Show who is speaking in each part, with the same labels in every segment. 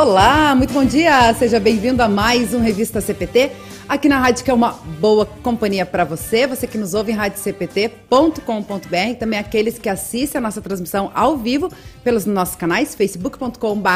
Speaker 1: Olá, muito bom dia. Seja bem-vindo a mais um Revista CPT. Aqui na rádio que é uma boa companhia para você, você que nos ouve em radiocpt.com.br, também aqueles que assistem a nossa transmissão ao vivo pelos nossos canais facebook.com.br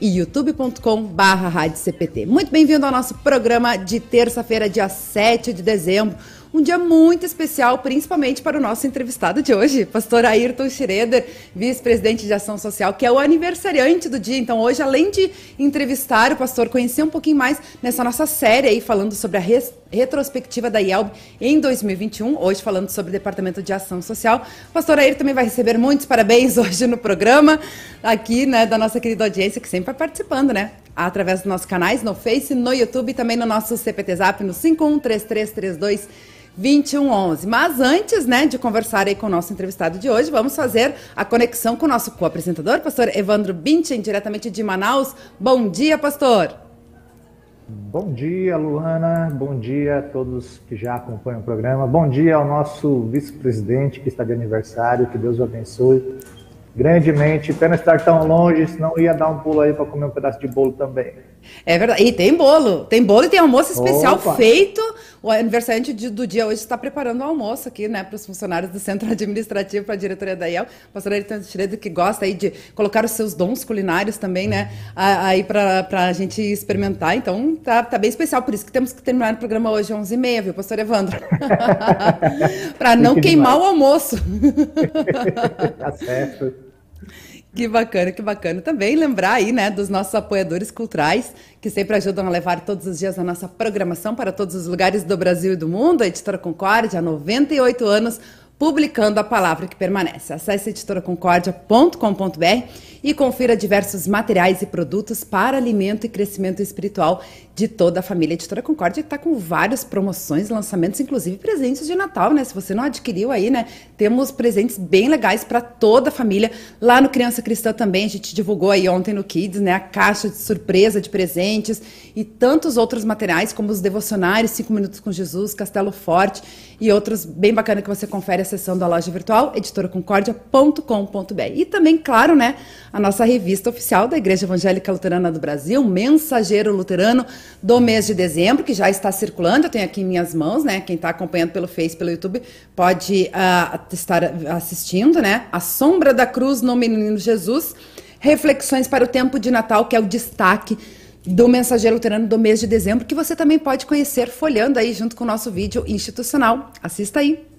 Speaker 1: e youtube.com.br. Muito bem-vindo ao nosso programa de terça-feira, dia 7 de dezembro um dia muito especial, principalmente para o nosso entrevistado de hoje, pastor Ayrton Schroeder, vice-presidente de Ação Social, que é o aniversariante do dia. Então, hoje, além de entrevistar o pastor, conhecer um pouquinho mais nessa nossa série aí, falando sobre a res retrospectiva da IELB em 2021, hoje falando sobre o Departamento de Ação Social. O pastor Ayrton também vai receber muitos parabéns hoje no programa, aqui, né, da nossa querida audiência, que sempre vai participando, né? Através dos nossos canais, no Face, no YouTube e também no nosso CPT Zap, no 513332 2111. Mas antes, né, de conversar aí com o nosso entrevistado de hoje, vamos fazer a conexão com o nosso co-apresentador, pastor Evandro Binchen, diretamente de Manaus. Bom dia, pastor.
Speaker 2: Bom dia, Luana. Bom dia a todos que já acompanham o programa. Bom dia ao nosso vice-presidente que está de aniversário. Que Deus o abençoe grandemente. Pena estar tão longe, senão ia dar um pulo aí para comer um pedaço de bolo também.
Speaker 1: É verdade. E tem bolo. Tem bolo e tem almoço especial Opa. feito. O aniversariante do dia hoje está preparando o almoço aqui, né, para os funcionários do centro administrativo, para a diretoria da IEL. Pastor Ayrton Schroeder, que gosta aí de colocar os seus dons culinários também, né, aí para a gente experimentar. Então, tá, tá bem especial. Por isso que temos que terminar o programa hoje às 11h30, viu, pastor Evandro? para não queimar demais. o almoço.
Speaker 2: tá certo.
Speaker 1: Que bacana, que bacana. Também lembrar aí, né, dos nossos apoiadores culturais, que sempre ajudam a levar todos os dias a nossa programação para todos os lugares do Brasil e do mundo. A Editora Concórdia, há 98 anos, publicando a palavra que permanece. Acesse editoraconcordia.com.br e confira diversos materiais e produtos para alimento e crescimento espiritual de toda a família. Editora Concórdia está com várias promoções, lançamentos, inclusive presentes de Natal, né? Se você não adquiriu aí, né? Temos presentes bem legais para toda a família. Lá no Criança Cristã também, a gente divulgou aí ontem no Kids, né? A caixa de surpresa de presentes e tantos outros materiais, como os devocionários, 5 Minutos com Jesus, Castelo Forte e outros bem bacana que você confere a sessão da loja virtual, editoraconcordia.com.br. E também, claro, né? a nossa revista oficial da Igreja Evangélica Luterana do Brasil, Mensageiro Luterano, do mês de dezembro, que já está circulando. Eu tenho aqui em minhas mãos, né? Quem está acompanhando pelo Face, pelo YouTube, pode uh, estar assistindo, né? A Sombra da Cruz no Menino Jesus. Reflexões para o tempo de Natal, que é o destaque do Mensageiro Luterano do mês de dezembro, que você também pode conhecer folhando aí junto com o nosso vídeo institucional. Assista aí.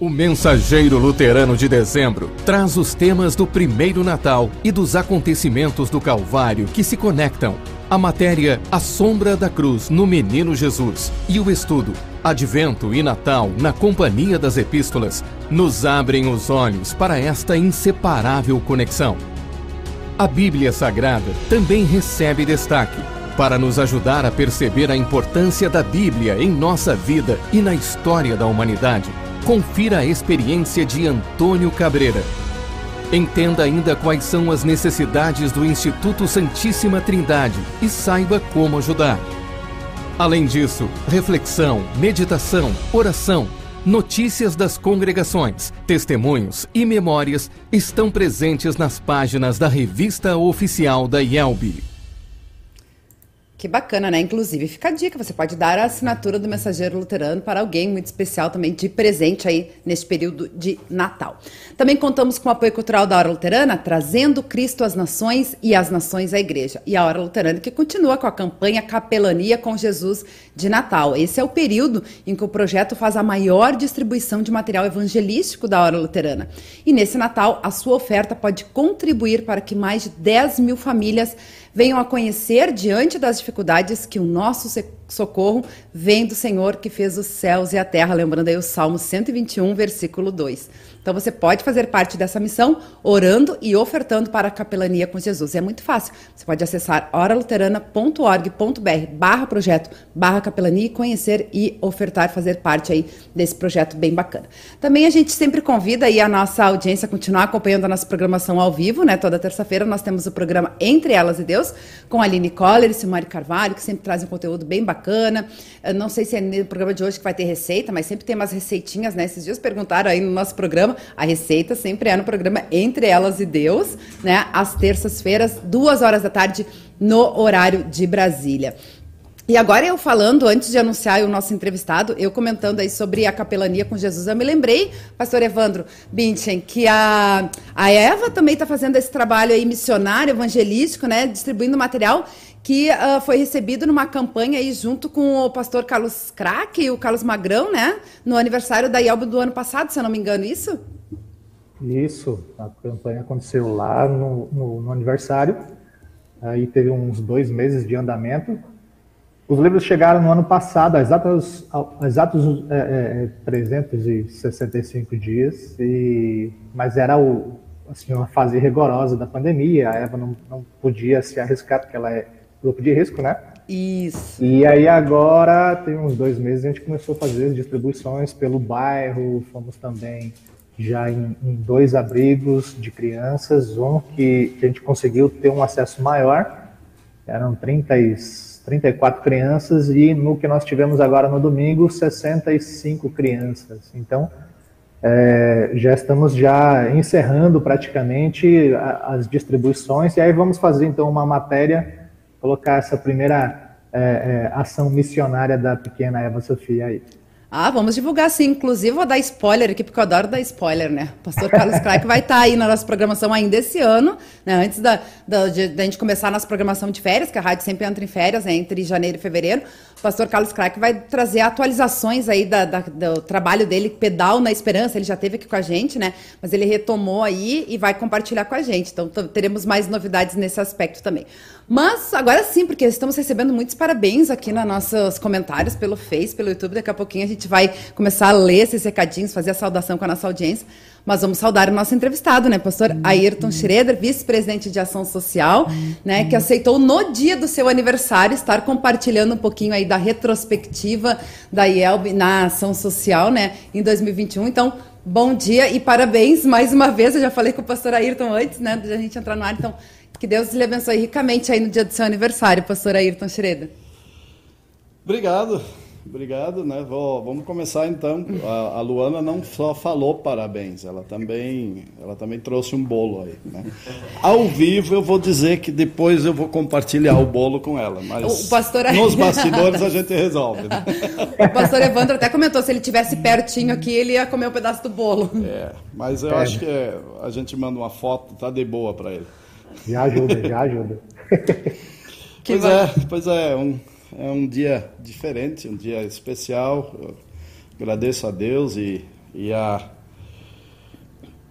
Speaker 3: O Mensageiro Luterano de Dezembro traz os temas do primeiro Natal e dos acontecimentos do Calvário que se conectam. A matéria A Sombra da Cruz no Menino Jesus e o estudo Advento e Natal na Companhia das Epístolas nos abrem os olhos para esta inseparável conexão. A Bíblia Sagrada também recebe destaque para nos ajudar a perceber a importância da Bíblia em nossa vida e na história da humanidade Confira a experiência de Antônio Cabreira. Entenda ainda quais são as necessidades do Instituto Santíssima Trindade e saiba como ajudar. Além disso, reflexão, meditação, oração, notícias das congregações, testemunhos e memórias estão presentes nas páginas da revista oficial da IELB.
Speaker 1: Que bacana, né? Inclusive, fica a dica: você pode dar a assinatura do Mensageiro Luterano para alguém muito especial também de presente aí neste período de Natal. Também contamos com o apoio cultural da Hora Luterana, trazendo Cristo às nações e as nações à igreja. E a Hora Luterana que continua com a campanha Capelania com Jesus de Natal. Esse é o período em que o projeto faz a maior distribuição de material evangelístico da Hora Luterana. E nesse Natal, a sua oferta pode contribuir para que mais de 10 mil famílias venham a conhecer diante das dificuldades que o nosso socorro vem do Senhor que fez os céus e a terra, lembrando aí o Salmo 121, versículo 2. Então você pode fazer parte dessa missão orando e ofertando para a capelania com Jesus. É muito fácil. Você pode acessar oraluterana.org.br barra projeto, barra capelania e conhecer e ofertar, fazer parte aí desse projeto bem bacana. Também a gente sempre convida aí a nossa audiência a continuar acompanhando a nossa programação ao vivo, né? Toda terça-feira nós temos o programa Entre Elas e Deus, com a Aline Coller e Simari Carvalho, que sempre trazem um conteúdo bem bacana bacana. Eu não sei se é no programa de hoje que vai ter receita, mas sempre tem umas receitinhas, né? Esses dias perguntaram aí no nosso programa. A receita sempre é no programa Entre Elas e Deus, né? Às terças-feiras, duas horas da tarde, no horário de Brasília. E agora eu falando, antes de anunciar o nosso entrevistado, eu comentando aí sobre a capelania com Jesus, eu me lembrei, pastor Evandro Binchen, que a, a Eva também está fazendo esse trabalho aí missionário, evangelístico, né, distribuindo material que uh, foi recebido numa campanha aí junto com o pastor Carlos Crack e o Carlos Magrão, né, no aniversário da IELB do ano passado, se eu não me engano, isso?
Speaker 2: Isso, a campanha aconteceu lá no, no, no aniversário, aí teve uns dois meses de andamento, os livros chegaram no ano passado, a exatos, a exatos é, é, 365 dias, e, mas era o, assim, uma fase rigorosa da pandemia. A Eva não, não podia se arriscar, porque ela é grupo de risco, né?
Speaker 1: Isso.
Speaker 2: E aí agora, tem uns dois meses, a gente começou a fazer as distribuições pelo bairro, fomos também já em, em dois abrigos de crianças, um que, que, a gente conseguiu ter um acesso maior, eram 30 e 34 crianças e no que nós tivemos agora no domingo, 65 crianças. Então, é, já estamos já encerrando praticamente as distribuições e aí vamos fazer então uma matéria, colocar essa primeira é, é, ação missionária da pequena Eva Sofia aí.
Speaker 1: Ah, vamos divulgar sim. Inclusive, vou dar spoiler aqui, porque eu adoro dar spoiler, né? O pastor Carlos Crack vai estar tá aí na nossa programação ainda esse ano, né? Antes da, da, de, da gente começar a nossa programação de férias, que a rádio sempre entra em férias, né? entre janeiro e fevereiro. O pastor Carlos Crack vai trazer atualizações aí da, da, do trabalho dele, Pedal na Esperança. Ele já teve aqui com a gente, né? Mas ele retomou aí e vai compartilhar com a gente. Então, teremos mais novidades nesse aspecto também. Mas agora sim, porque estamos recebendo muitos parabéns aqui nos nossos comentários pelo Face, pelo YouTube. Daqui a pouquinho a gente vai começar a ler esses recadinhos, fazer a saudação com a nossa audiência. Mas vamos saudar o nosso entrevistado, né, pastor Ayrton Schroeder, vice-presidente de ação social, né, que aceitou no dia do seu aniversário estar compartilhando um pouquinho aí da retrospectiva da IELB na ação social, né, em 2021. Então, bom dia e parabéns mais uma vez. Eu já falei com o pastor Ayrton antes, né, de a gente entrar no ar, então que Deus lhe abençoe ricamente aí no dia do seu aniversário, pastor Ayrton Schroeder.
Speaker 4: Obrigado, obrigado, né? Vou, vamos começar então. A, a, Luana não só falou parabéns, ela também, ela também trouxe um bolo aí, né? Ao vivo eu vou dizer que depois eu vou compartilhar o bolo com ela, mas
Speaker 1: o pastor...
Speaker 4: nos bastidores a gente resolve. Né?
Speaker 1: O pastor Evandro até comentou se ele tivesse pertinho aqui ele ia comer um pedaço do bolo.
Speaker 4: É, mas eu é. acho que é, a gente manda uma foto, tá de boa para ele.
Speaker 2: Já ajuda, já ajuda.
Speaker 4: pois é, pois é, um, é um dia diferente, um dia especial. Eu agradeço a Deus e, e a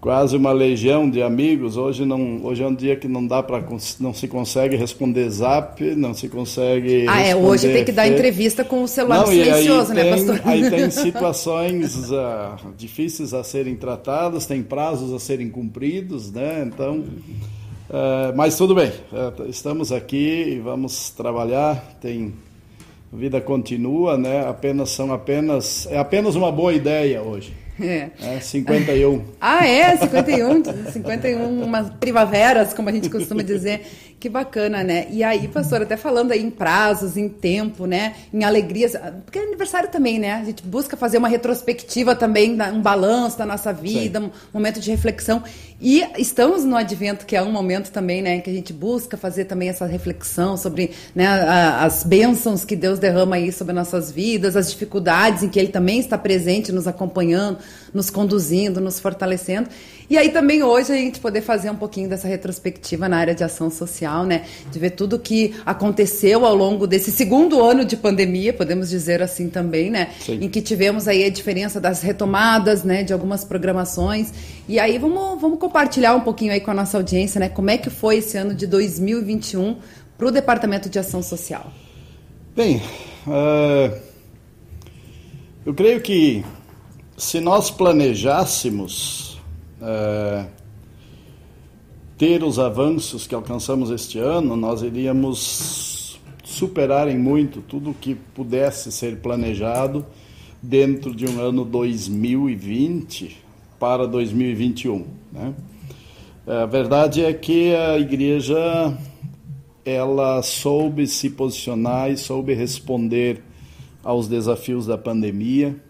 Speaker 4: quase uma legião de amigos. Hoje não, hoje é um dia que não dá para não se consegue responder Zap, não se consegue.
Speaker 1: Ah, é. Hoje tem que dar entrevista com o celular não, silencioso, né,
Speaker 4: tem,
Speaker 1: pastor?
Speaker 4: Aí tem situações uh, difíceis a serem tratadas, tem prazos a serem cumpridos, né? Então Uh, mas tudo bem, uh, estamos aqui e vamos trabalhar. Tem a vida continua, né? Apenas são apenas é apenas uma boa ideia hoje. É. é 51.
Speaker 1: ah, é? 51, 51 umas primaveras, como a gente costuma dizer. Que bacana, né? E aí, pastor, até falando aí em prazos, em tempo, né? Em alegrias, porque é aniversário também, né? A gente busca fazer uma retrospectiva também, um balanço da nossa vida, Sim. um momento de reflexão. E estamos no advento, que é um momento também, né? Que a gente busca fazer também essa reflexão sobre né, as bênçãos que Deus derrama aí sobre nossas vidas, as dificuldades em que Ele também está presente, nos acompanhando, nos conduzindo, nos fortalecendo. E aí também hoje a gente poder fazer um pouquinho dessa retrospectiva na área de ação social, né? De ver tudo que aconteceu ao longo desse segundo ano de pandemia, podemos dizer assim também, né? Sim. Em que tivemos aí a diferença das retomadas, né? De algumas programações. E aí vamos, vamos compartilhar um pouquinho aí com a nossa audiência, né? Como é que foi esse ano de 2021 para o Departamento de Ação Social?
Speaker 4: Bem, uh, eu creio que se nós planejássemos é, ter os avanços que alcançamos este ano, nós iríamos superar em muito tudo que pudesse ser planejado dentro de um ano 2020 para 2021. Né? A verdade é que a igreja ela soube se posicionar e soube responder aos desafios da pandemia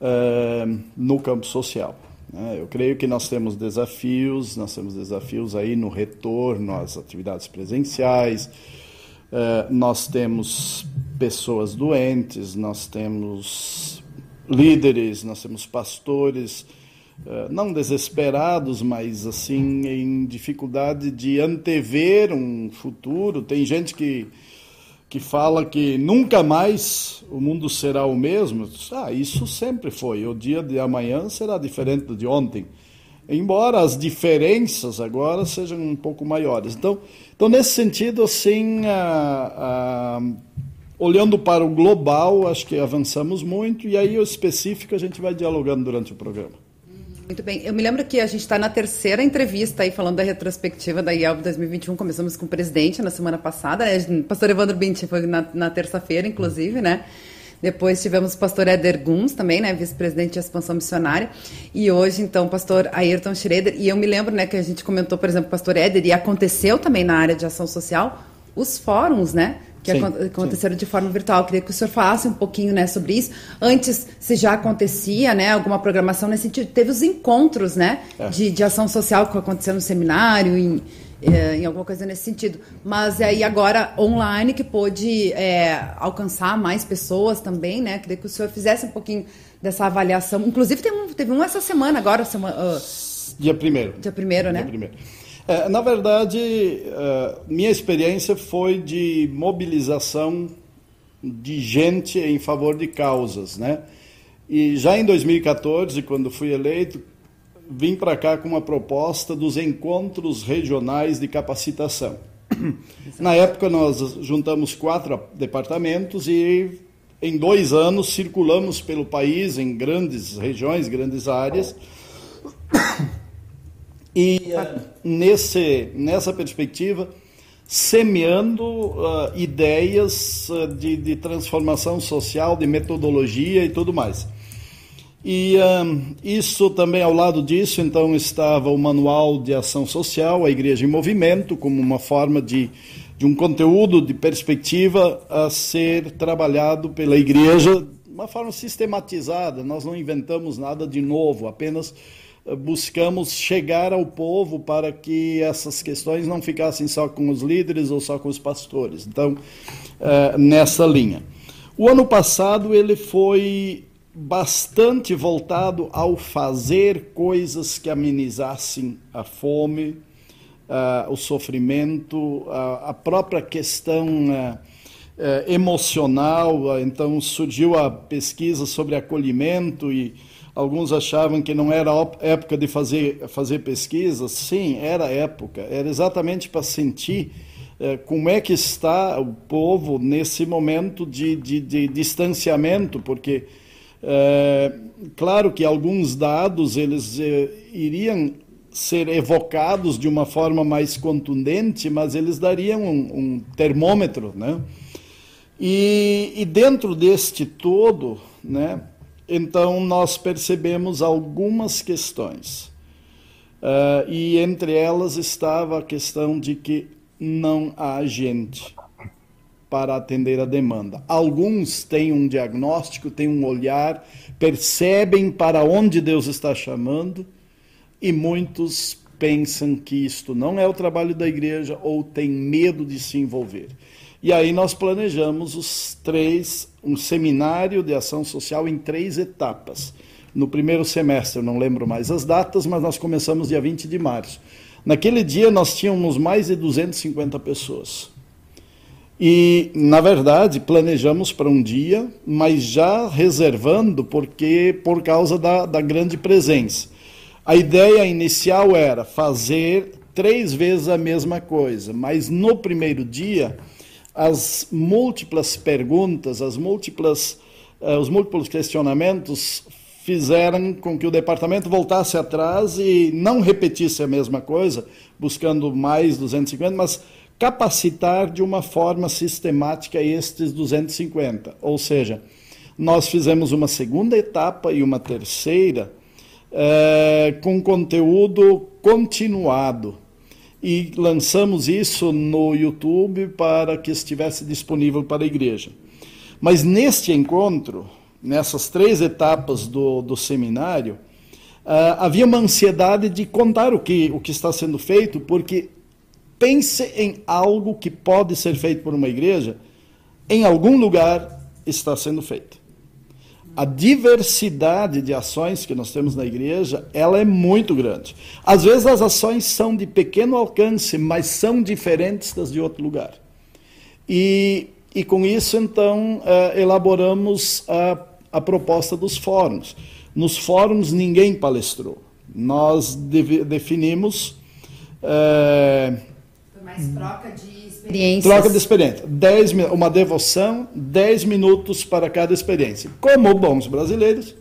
Speaker 4: uh, no campo social. Né? Eu creio que nós temos desafios, nós temos desafios aí no retorno às atividades presenciais, uh, nós temos pessoas doentes, nós temos líderes, nós temos pastores eh, não desesperados, mas assim em dificuldade de antever um futuro. Tem gente que que fala que nunca mais o mundo será o mesmo. Ah, isso sempre foi. O dia de amanhã será diferente do de ontem. Embora as diferenças agora sejam um pouco maiores. Então, então nesse sentido, assim, olhando para o global, acho que avançamos muito. E aí o específico a gente vai dialogando durante o programa.
Speaker 1: Muito bem. Eu me lembro que a gente está na terceira entrevista aí falando da retrospectiva da IELB 2021. Começamos com o presidente na semana passada, né? Pastor Evandro Binti foi na, na terça-feira, inclusive, né? Depois tivemos o pastor Éder Guns também, né, vice-presidente de expansão missionária. E hoje, então, o pastor Ayrton Schroeder. E eu me lembro, né, que a gente comentou, por exemplo, o pastor Éder, e aconteceu também na área de ação social, os fóruns, né? Que sim, aconteceram sim. de forma virtual. Queria que o senhor falasse um pouquinho né, sobre isso. Antes, se já acontecia né, alguma programação nesse sentido, teve os encontros né, é. de, de ação social que aconteceu no seminário, em, é, em alguma coisa nesse sentido. Mas aí agora online que pôde é, alcançar mais pessoas também, né? Queria que o senhor fizesse um pouquinho dessa avaliação. Inclusive teve um, teve um essa semana agora, semana, uh,
Speaker 4: dia primeiro.
Speaker 1: Dia primeiro, né?
Speaker 4: Dia primeiro. É, na verdade, uh, minha experiência foi de mobilização de gente em favor de causas, né? E já em 2014, quando fui eleito, vim para cá com uma proposta dos encontros regionais de capacitação. Na época, nós juntamos quatro departamentos e, em dois anos, circulamos pelo país, em grandes regiões, grandes áreas. E uh, nesse, nessa perspectiva, semeando uh, ideias uh, de, de, transformação social, de metodologia e tudo mais. E isso também ao lado disso, então, estava o Manual de Ação Social, a Igreja em Movimento, como uma forma de, de um conteúdo de perspectiva a ser trabalhado pela Igreja de uma forma sistematizada. Nós não inventamos nada de novo, apenas buscamos chegar ao povo para que essas questões não ficassem só com os líderes ou só com os pastores. Então, é, nessa linha. O ano passado ele foi bastante voltado ao fazer coisas que amenizassem a fome, uh, o sofrimento, a própria questão uh, emocional. então surgiu a pesquisa sobre acolhimento e Alguns achavam que não era época de fazer, fazer pesquisa. Sim, era época. Era exatamente para sentir eh, como é que está o povo nesse momento de, de, de distanciamento, porque, eh, claro que alguns dados eles eh, iriam ser evocados de uma forma mais contundente, mas eles dariam um, um termômetro, né? E, e dentro deste todo, né? Então, nós percebemos algumas questões. Uh, e entre elas estava a questão de que não há gente para atender a demanda. Alguns têm um diagnóstico, têm um olhar, percebem para onde Deus está chamando, e muitos pensam que isto não é o trabalho da igreja ou têm medo de se envolver. E aí nós planejamos os três, um seminário de ação social em três etapas. No primeiro semestre, não lembro mais as datas, mas nós começamos dia 20 de março. Naquele dia nós tínhamos mais de 250 pessoas. E, na verdade, planejamos para um dia, mas já reservando porque por causa da, da grande presença. A ideia inicial era fazer três vezes a mesma coisa, mas no primeiro dia as múltiplas perguntas, as múltiplas, uh, os múltiplos questionamentos fizeram com que o departamento voltasse atrás e não repetisse a mesma coisa, buscando mais 250, mas capacitar de uma forma sistemática estes 250. Ou seja, nós fizemos uma segunda etapa e uma terceira uh, com conteúdo continuado e lançamos isso no YouTube para que estivesse disponível para a igreja. Mas neste encontro, nessas três etapas do, do seminário, uh, havia uma ansiedade de contar o que, o que está sendo feito, porque pense em algo que pode ser feito por uma igreja, em algum lugar está sendo feito a diversidade de ações que nós temos na igreja, ela é muito grande. Às vezes as ações são de pequeno alcance, mas são diferentes das de outro lugar. E, e com isso, então, uh, elaboramos a, a proposta dos fóruns. Nos fóruns, ninguém palestrou. Nós de, definimos.
Speaker 1: Uh, Foi mais troca de
Speaker 4: experiências. Troca de experiência. Dez, uma devoção, 10 minutos para cada experiência. Como bons brasileiros,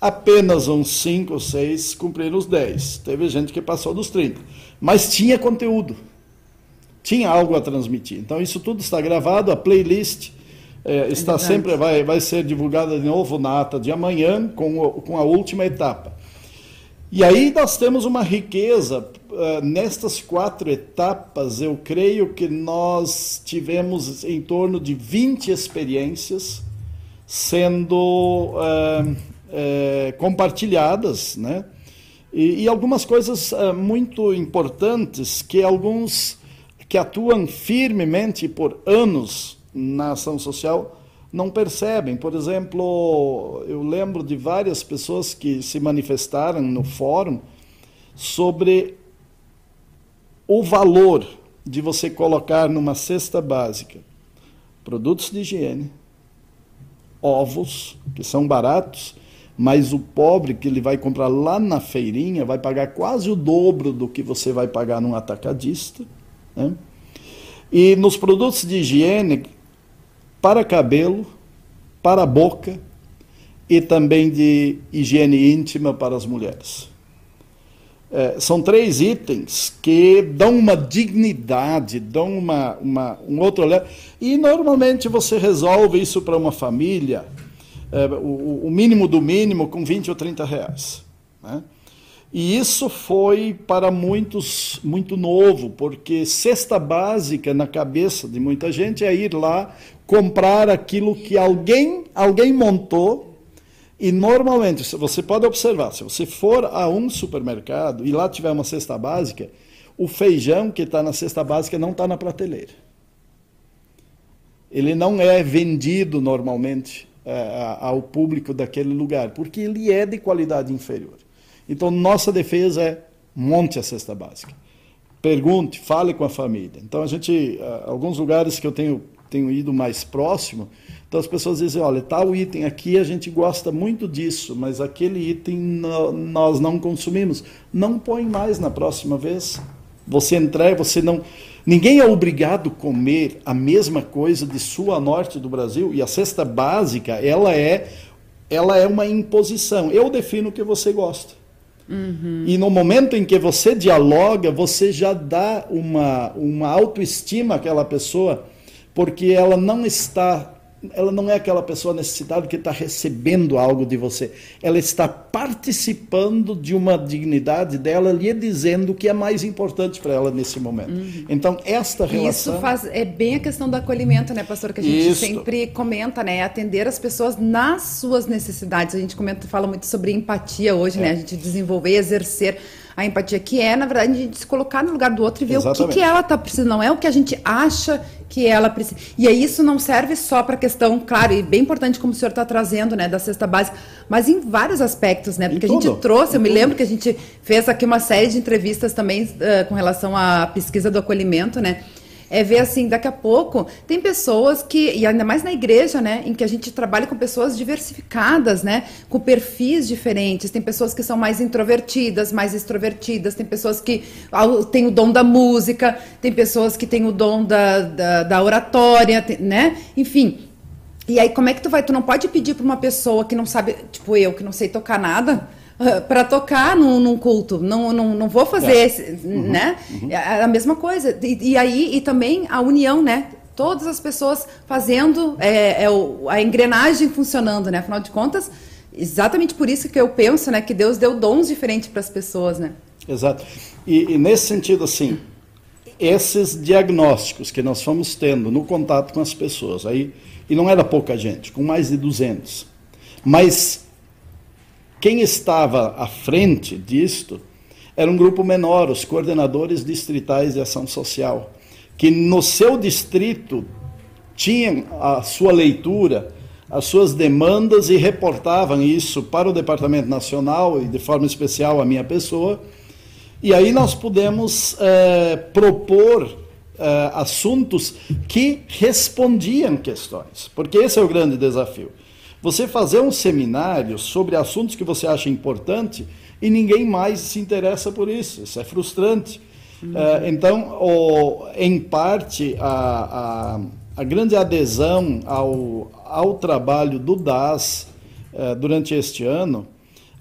Speaker 4: apenas uns 5 ou 6 cumpriram os 10. Teve gente que passou dos 30. Mas tinha conteúdo. Tinha algo a transmitir. Então, isso tudo está gravado, a playlist é, está é sempre, vai, vai ser divulgada de novo na ata de amanhã, com, o, com a última etapa. E aí nós temos uma riqueza uh, nestas quatro etapas. Eu creio que nós tivemos em torno de 20 experiências sendo uh, uh, compartilhadas, né? E, e algumas coisas muito importantes que alguns que atuam firmemente por anos na ação social não percebem. Por exemplo, eu lembro de várias pessoas que se manifestaram no fórum sobre o valor de você colocar numa cesta básica produtos de higiene, ovos, que são baratos, mas o pobre que ele vai comprar lá na feirinha vai pagar quase o dobro do que você vai pagar num atacadista. Né? E nos produtos de higiene, para cabelo, para boca e também de higiene íntima para as mulheres. É, são três itens que dão uma dignidade, dão uma, uma, um outro olhar. E normalmente você resolve isso para uma família, é, o, o, mínimo do mínimo, com 20 ou 30 reais. Né? E isso foi para muitos muito novo, porque cesta básica na cabeça de muita gente é ir lá comprar aquilo que alguém alguém montou. E normalmente, você pode observar, se você for a um supermercado e lá tiver uma cesta básica, o feijão que está na cesta básica não está na prateleira. Ele não é vendido normalmente é, ao público daquele lugar, porque ele é de qualidade inferior. Então, nossa defesa é monte a cesta básica. Pergunte, fale com a família. Então, a gente, alguns lugares que eu tenho, tenho ido mais próximo, então as pessoas dizem, olha, tal item aqui a gente gosta muito disso, mas aquele item nós não consumimos. Não põe mais na próxima vez. Você entrega, você não... Ninguém é obrigado a comer a mesma coisa de sul a norte do Brasil, e a cesta básica, ela é, ela é uma imposição. Eu defino o que você gosta. Uhum. E no momento em que você dialoga, você já dá uma, uma autoestima àquela pessoa, porque ela não está ela não é aquela pessoa necessitada que está recebendo algo de você. Ela está participando de uma dignidade dela, lhe dizendo o que é mais importante para ela nesse momento. Uhum. Então, esta relação.
Speaker 1: Isso faz, é bem a questão do acolhimento, né, pastor? Que a gente Isso. sempre comenta, né? Atender as pessoas nas suas necessidades. A gente comenta, fala muito sobre empatia hoje, né? é. né? A gente desenvolver, exercer a empatia, que é, na verdade, a gente se colocar no lugar do outro e ver Exatamente. o que, que ela está precisando, não é o que a gente acha que ela precisa. E aí isso não serve só para a questão, claro, e bem importante como o senhor está trazendo, né, da cesta básica, mas em vários aspectos, né? Porque a gente trouxe, eu me lembro que a gente fez aqui uma série de entrevistas também uh, com relação à pesquisa do acolhimento, né? É ver assim, daqui a pouco tem pessoas que, e ainda mais na igreja, né, em que a gente trabalha com pessoas diversificadas, né, com perfis diferentes. Tem pessoas que são mais introvertidas, mais extrovertidas, tem pessoas que têm o dom da música, tem pessoas que têm o dom da, da, da oratória, né, enfim. E aí, como é que tu vai? Tu não pode pedir para uma pessoa que não sabe, tipo eu, que não sei tocar nada, para tocar num, num, culto. Não, não, não vou fazer, é. esse, uhum, né? Uhum. É a mesma coisa. E, e, aí, e também a união, né? Todas as pessoas fazendo é, é o, a engrenagem funcionando, né? Afinal de contas, exatamente por isso que eu penso, né? Que Deus deu dons diferentes para as pessoas, né?
Speaker 4: Exato. E, e, nesse sentido, assim, esses diagnósticos que nós fomos tendo no contato com as pessoas, aí, e não era pouca gente, com mais de 200, mas quem estava à frente disto era um grupo menor, os coordenadores distritais de ação social, que no seu distrito tinham a sua leitura, as suas demandas e reportavam isso para o Departamento Nacional e de forma especial a minha pessoa. E aí nós pudemos é, propor é, assuntos que respondiam questões, porque esse é o grande desafio. Você fazer um seminário sobre assuntos que você acha importante e ninguém mais se interessa por isso. Isso é frustrante. Uhum. É, então, o, em parte, a, a, a, grande adesão ao, ao trabalho do DAS é, durante este ano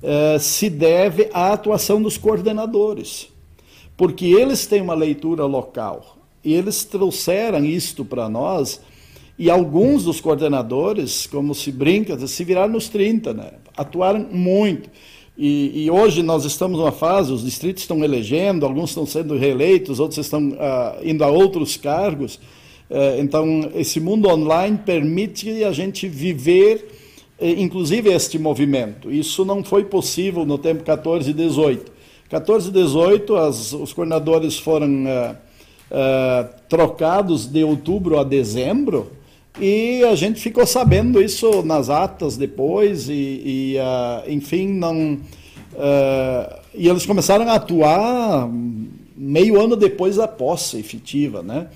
Speaker 4: é, se deve à atuação dos coordenadores, porque eles têm uma leitura local e eles trouxeram isto para nós. E alguns dos coordenadores, como se brinca, se viraram nos 30, né? atuaram muito. E, e, hoje nós estamos numa fase, os distritos estão elegendo, alguns estão sendo reeleitos, outros estão uh, indo a outros cargos. Uh, então, esse mundo online permite a gente viver, uh, inclusive, este movimento. Isso não foi possível no tempo 14 e 18. 14 e 18, as, os coordenadores foram eh, eh, trocados de outubro a dezembro, e a gente ficou sabendo isso nas atas depois, e, e uh, enfim, não. Uh, e eles começaram a atuar meio ano depois da posse efetiva, né?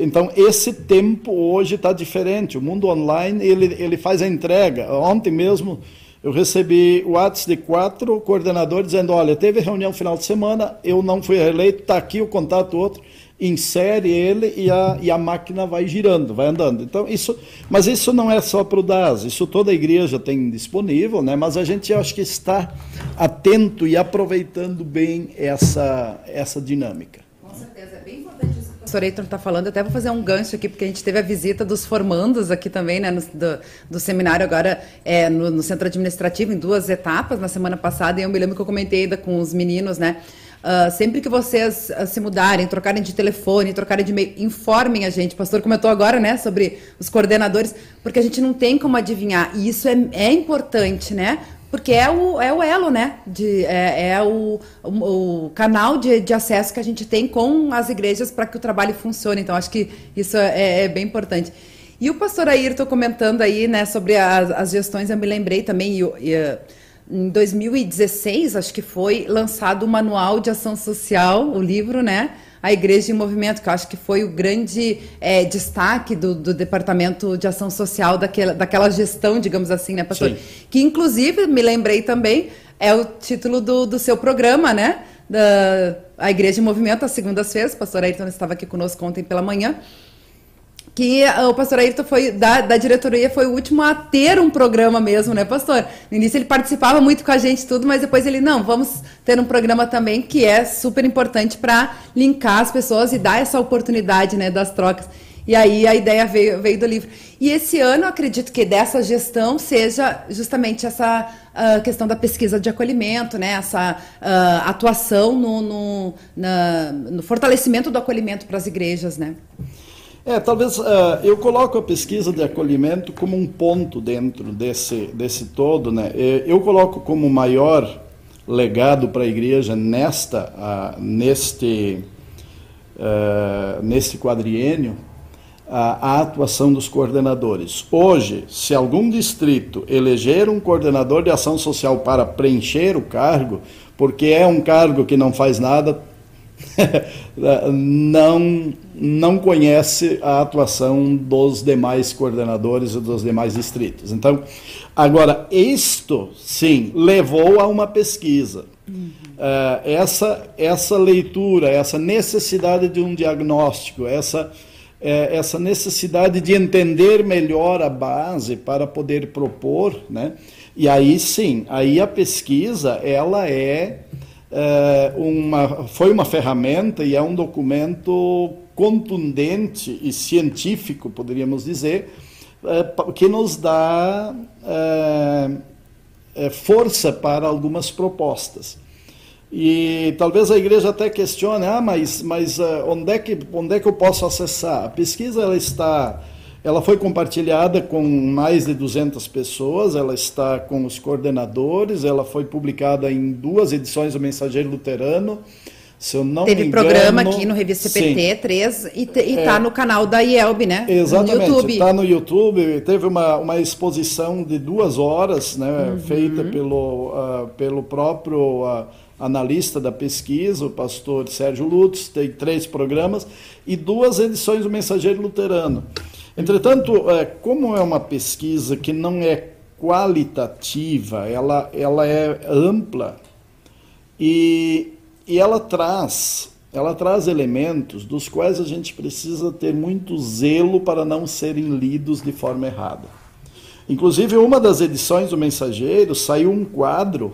Speaker 4: Então, esse tempo hoje está diferente. O mundo online, ele, ele faz a entrega. Ontem mesmo, eu recebi o WhatsApp de quatro coordenadores dizendo, olha, teve reunião final de semana, eu não fui reeleito, está aqui o contato outro insere ele e a, e a máquina vai girando, vai andando. Então, isso, mas isso não é só para o DAS, isso toda a igreja tem disponível, né? mas a gente acho que está atento e aproveitando bem essa, essa dinâmica.
Speaker 1: Com certeza, é bem importante isso que o professor Eiton está falando. Até vou fazer um gancho aqui, porque a gente teve a visita dos formandos aqui também, né, no, do, do seminário agora é, no, no centro administrativo, em duas etapas, na semana passada, e eu me lembro que eu comentei ainda com os meninos, né? Uh, sempre que vocês uh, se mudarem, trocarem de telefone, trocarem de e-mail, informem a gente. O pastor comentou agora, né, sobre os coordenadores, porque a gente não tem como adivinhar. E isso é, é importante, né? Porque é o, é o elo, né? De, é, é o, o, o, canal de, de acesso que a gente tem com as igrejas para que o trabalho funcione. Então, acho que isso é, é bem importante. E o pastor Ayrton comentando aí, né, sobre as, as gestões, eu me lembrei também, e, e em 2016, acho que foi, lançado o Manual de Ação Social, o livro, né? A Igreja em Movimento, que eu acho que foi o grande é, destaque do, do, Departamento de Ação Social daquela, daquela gestão, digamos assim, né, pastor? Sim. Que, inclusive, me lembrei também, é o título do, do seu programa, né? Da, a Igreja em Movimento, às segundas-feiras. Pastor Ayrton estava aqui conosco ontem pela manhã que o pastor Ayrton foi da, da diretoria foi o último a ter um programa mesmo, né, pastor? No início ele participava muito com a gente tudo, mas depois ele não, vamos ter um programa também que é super importante para linkar as pessoas e dar essa oportunidade, né, das trocas. E aí a ideia veio, veio do livro. E esse ano, acredito que dessa gestão seja justamente essa uh, questão da pesquisa de acolhimento, né? essa uh, atuação no, no, na, no fortalecimento do acolhimento para as igrejas. Né?
Speaker 4: É, talvez uh, eu coloco a pesquisa de acolhimento como um ponto dentro desse, desse todo. Né? Eu coloco como maior legado para a igreja nesta, uh, neste, uh, neste quadriênio a, a atuação dos coordenadores. Hoje, se algum distrito eleger um coordenador de ação social para preencher o cargo, porque é um cargo que não faz nada, não, não conhece a atuação dos demais coordenadores e dos demais distritos. Então, agora, isto, sim, levou a uma pesquisa. Uhum. Uh, essa, essa leitura, essa necessidade de um diagnóstico, essa, é, essa necessidade de entender melhor a base para poder propor, né? E aí sim, aí a pesquisa, ela é uma, foi uma ferramenta e é um documento contundente e científico, poderíamos dizer, é, que nos dá é, é, força para algumas propostas. E talvez a igreja até questione, ah, mas, mas uh, onde, é que, onde é que eu posso acessar? A pesquisa ela está, ela foi compartilhada com mais de 200 pessoas, ela está com os coordenadores, ela foi publicada em duas edições do Mensageiro Luterano, se eu não
Speaker 1: Teve
Speaker 4: me
Speaker 1: engano, programa aqui no Revista CPT 3 e, está é, no canal da IELB, né?
Speaker 4: Exatamente, está no YouTube. Teve uma, uma exposição de duas horas, né, uhum. feita pelo, uh, pelo próprio uh, analista da pesquisa, o pastor Sérgio Lutz, tem três programas e duas edições do Mensageiro Luterano. Entretanto, uh, como é uma pesquisa que não é qualitativa, ela, ela é ampla e e ela traz, ela traz elementos dos quais a gente precisa ter muito zelo para não serem lidos de forma errada. Inclusive, uma das edições do Mensageiro saiu um quadro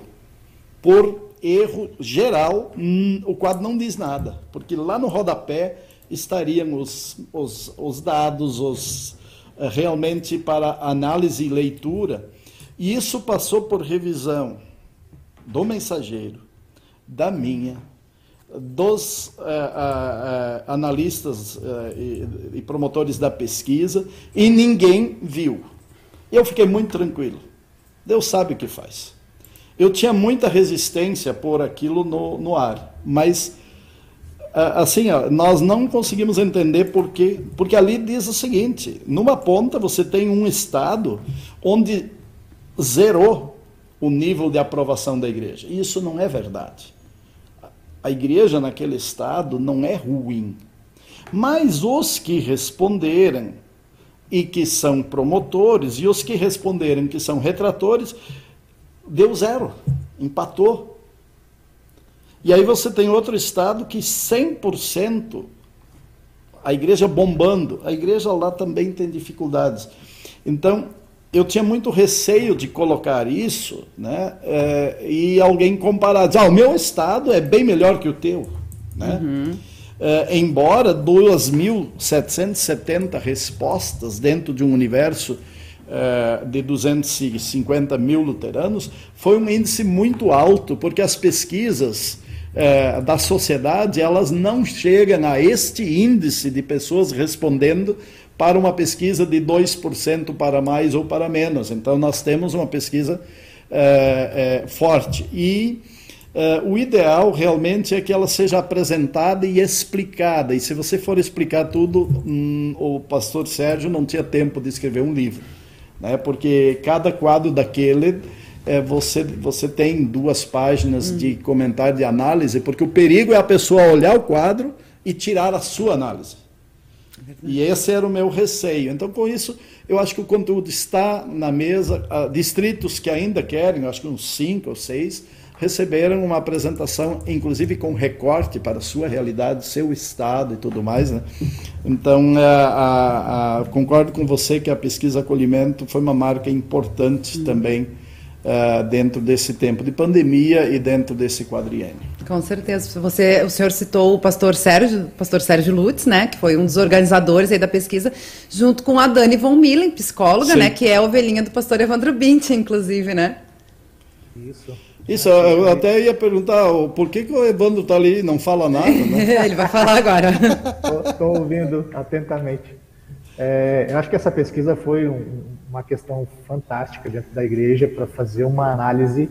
Speaker 4: por erro geral, hum, o quadro não diz nada, porque lá no rodapé estariam os, os, os dados, os eh, realmente para análise e leitura, e isso passou por revisão do mensageiro, da minha, dos uh, uh, uh, analistas e, e, promotores da pesquisa, e ninguém viu. Eu fiquei muito tranquilo. Deus sabe o que faz. Eu tinha muita resistência por aquilo no, no ar, mas assim, ó, nós não conseguimos entender por quê. Porque ali diz o seguinte: numa ponta você tem um estado onde zerou o nível de aprovação da igreja. Isso não é verdade a igreja naquele estado não é ruim. Mas os que responderam e que são promotores, e os que responderam que são retratores, deu zero, empatou. E aí você tem outro estado que 100% a igreja bombando, a igreja lá também tem dificuldades. Então, eu tinha muito receio de colocar isso, né? É, e alguém comparar, dizer, ah, o meu estado é bem melhor que o teu, né? Uhum. É, embora 2.770 respostas dentro de um universo é, de 250 mil luteranos, foi um índice muito alto, porque as pesquisas é, da sociedade elas não chegam a este índice de pessoas respondendo para uma pesquisa de 2% para mais ou para menos. Então, nós temos uma pesquisa é, é, forte. E o ideal realmente é que ela seja apresentada e explicada. E se você for explicar tudo, hum, o pastor Sérgio não tinha tempo de escrever um livro, né? porque cada quadro daquele. É, você, você tem duas páginas hum. de comentário de análise, porque o perigo é a pessoa olhar o quadro e tirar a sua análise. E esse era o meu receio. Então, com isso, eu acho que o conteúdo está na mesa. Distritos que ainda querem, acho que uns cinco ou seis, receberam uma apresentação, inclusive com recorte para a sua realidade, seu estado e tudo mais. Né? Então, a, a, a, concordo com você que a pesquisa acolhimento foi uma marca importante hum. também uh, dentro desse tempo de pandemia e dentro desse quadriênio.
Speaker 1: Com certeza. Você, o senhor citou o pastor Sérgio, pastor Sérgio Lutz, né, que foi um dos organizadores aí da pesquisa, junto com a Dani von Millen, psicóloga, Sim. né, que é a ovelhinha do pastor Evandro Bint, inclusive, né?
Speaker 4: Isso. Isso, eu até ia perguntar por que, que o Evandro está ali e não fala nada. Né?
Speaker 1: Ele vai falar agora.
Speaker 2: Estou ouvindo atentamente. É, eu acho que essa pesquisa foi um, uma questão fantástica dentro da igreja para fazer uma análise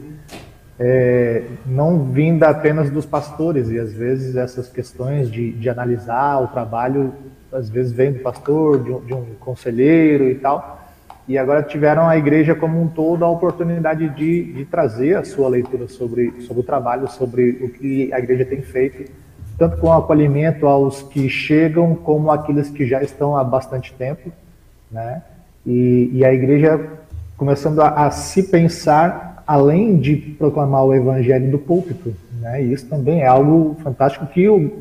Speaker 2: é, não vinda apenas dos pastores, e às vezes essas questões de, de analisar o trabalho, às vezes vem do pastor, de um, de um conselheiro e tal, e agora tiveram a igreja como um todo a oportunidade de, de trazer a sua leitura sobre, sobre o trabalho, sobre o que a igreja tem feito, tanto com acolhimento aos que chegam, como aqueles que já estão há bastante tempo, né? E, e a igreja começando a, a, se pensar além de proclamar o evangelho do púlpito. Né? E isso também é algo fantástico que o,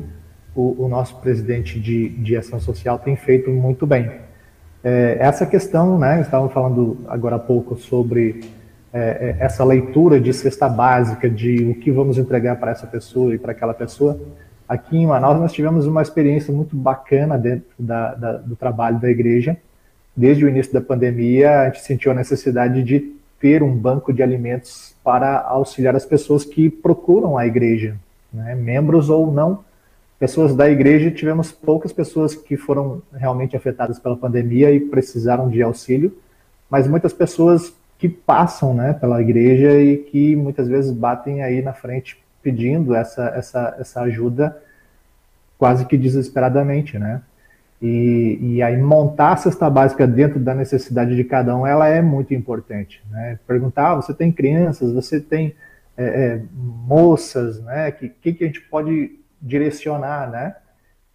Speaker 2: o, o nosso presidente de, de ação social tem feito muito bem. É, essa questão, né, estavam falando agora há pouco sobre é, é, essa leitura de cesta básica, de o que vamos entregar para essa pessoa e para aquela pessoa. Aqui em Manaus nós tivemos uma experiência muito bacana dentro da, da, do trabalho da igreja, desde o início da pandemia, a gente sentiu a necessidade de ter um banco de alimentos para auxiliar as pessoas que procuram a igreja, né? membros ou não. Pessoas da igreja, tivemos poucas pessoas que foram realmente afetadas pela pandemia e precisaram de auxílio, mas muitas pessoas que passam né, pela igreja e que muitas vezes batem aí na frente pedindo essa, essa, essa ajuda quase que desesperadamente, né? E, e aí montar a cesta básica dentro da necessidade de cada um, ela é muito importante, né? Perguntar, ah, você tem crianças, você tem é, é, moças, né? Que, que, que a gente pode direcionar, né?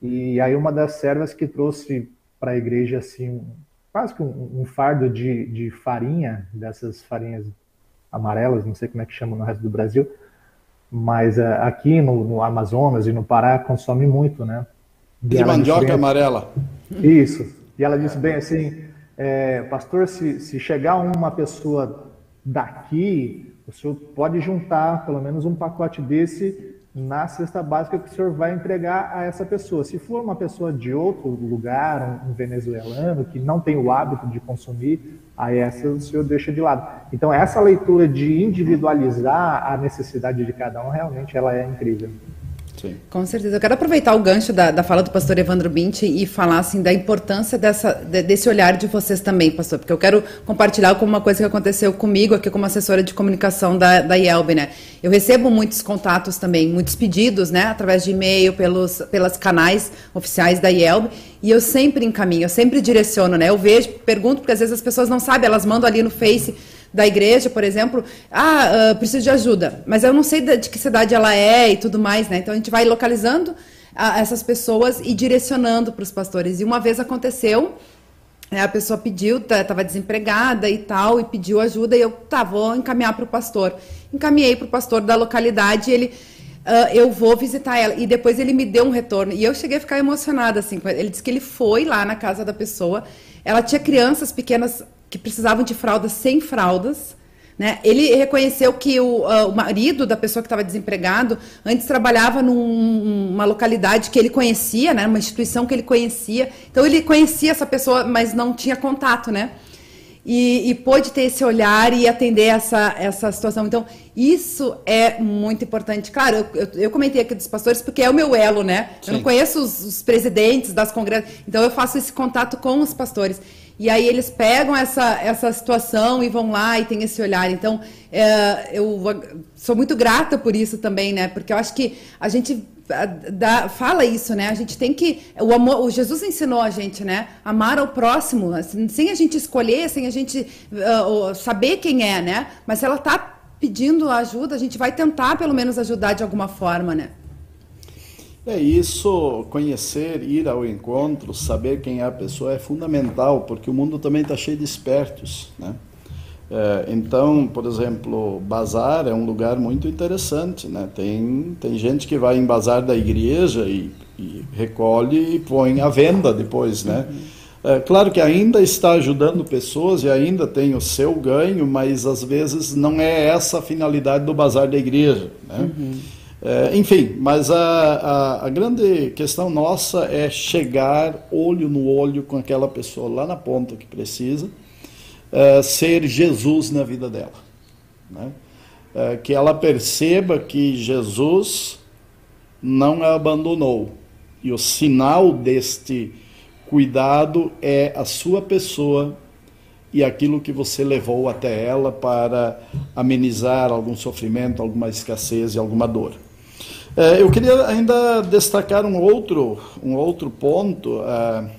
Speaker 2: E aí uma das servas que trouxe para a igreja, assim, quase que um, um fardo de, de farinha, dessas farinhas amarelas, não sei como é que chama no resto do Brasil, mas uh, aqui no, no, Amazonas e no Pará consome muito, né?
Speaker 4: De mandioca bem, amarela.
Speaker 2: Isso. E ela disse bem assim, é, pastor, se, se chegar uma pessoa daqui, o senhor pode juntar pelo menos um pacote desse na cesta básica que o senhor vai entregar a essa pessoa. Se for uma pessoa de outro lugar, um, venezuelano, que não tem o hábito de consumir, aí essa o senhor deixa de lado. Então, essa leitura de individualizar a necessidade de cada um, realmente, ela é incrível.
Speaker 1: Sim. Com certeza. Eu quero aproveitar o gancho da, da fala do pastor Evandro Binti e falar assim da importância dessa, de, desse olhar de vocês também, pastor, porque eu quero compartilhar com uma coisa que aconteceu comigo aqui como assessora de comunicação da, da IELB, né? Eu recebo muitos contatos também, muitos pedidos, né, através de e-mail, pelos pelas canais oficiais da IELB, e eu sempre encaminho, eu sempre direciono, né? Eu vejo, pergunto, porque às vezes as pessoas não sabem, elas mandam ali no Face da igreja, por exemplo, ah, uh, preciso de ajuda, mas eu não sei de, que cidade ela é e tudo mais, né? Então a gente vai localizando a, essas pessoas e direcionando para os pastores. E uma vez aconteceu, né, a pessoa pediu, estava desempregada e tal, e pediu ajuda, e eu, tá, vou encaminhar para o pastor. Encaminhei para o pastor da localidade, e ele, uh, eu vou visitar ela. E depois ele me deu um retorno. E eu cheguei a ficar emocionada, assim. Ele disse que ele foi lá na casa da pessoa. Ela tinha crianças pequenas que precisavam de fraldas sem fraldas. Né? Ele reconheceu que o, uh, o marido da pessoa que estava desempregado antes trabalhava numa localidade que ele conhecia, né? uma instituição que ele conhecia. Então ele conhecia essa pessoa, mas não tinha contato, né? E, e pôde ter esse olhar e atender essa, essa situação. Então, isso é muito importante. Claro, eu, eu, eu comentei aqui dos pastores porque é o meu elo, né? Sim. Eu não conheço os, os presidentes das congregações, então eu faço esse contato com os pastores. E aí eles pegam essa, essa situação e vão lá e tem esse olhar. Então, é, eu sou muito grata por isso também, né? Porque eu acho que a gente fala isso, né? A gente tem que. O, amor, o Jesus ensinou a gente, né? Amar ao próximo, assim, sem a gente escolher, sem a gente uh, saber quem é, né? Mas se ela está pedindo ajuda, a gente vai tentar pelo menos ajudar de alguma forma, né?
Speaker 4: É isso, conhecer, ir ao encontro, saber quem é a pessoa é fundamental, porque o mundo também está cheio de espertos, né? É, então, por exemplo, bazar é um lugar muito interessante, né? Tem, tem gente que vai em bazar da igreja e, e recolhe e põe à venda depois, né? É, claro que ainda está ajudando pessoas e ainda tem o seu ganho, mas às vezes não é essa a finalidade do bazar da igreja, né? Uhum. É, enfim, mas a, a, a, grande questão nossa é chegar olho no olho com aquela pessoa lá na ponta que precisa, é, ser Jesus na vida dela. Né? É, que ela perceba que Jesus não a abandonou. E o sinal deste cuidado é a sua pessoa e aquilo que você levou até ela para amenizar algum sofrimento, alguma escassez e alguma dor. É, eu queria ainda destacar um outro, um outro ponto. É,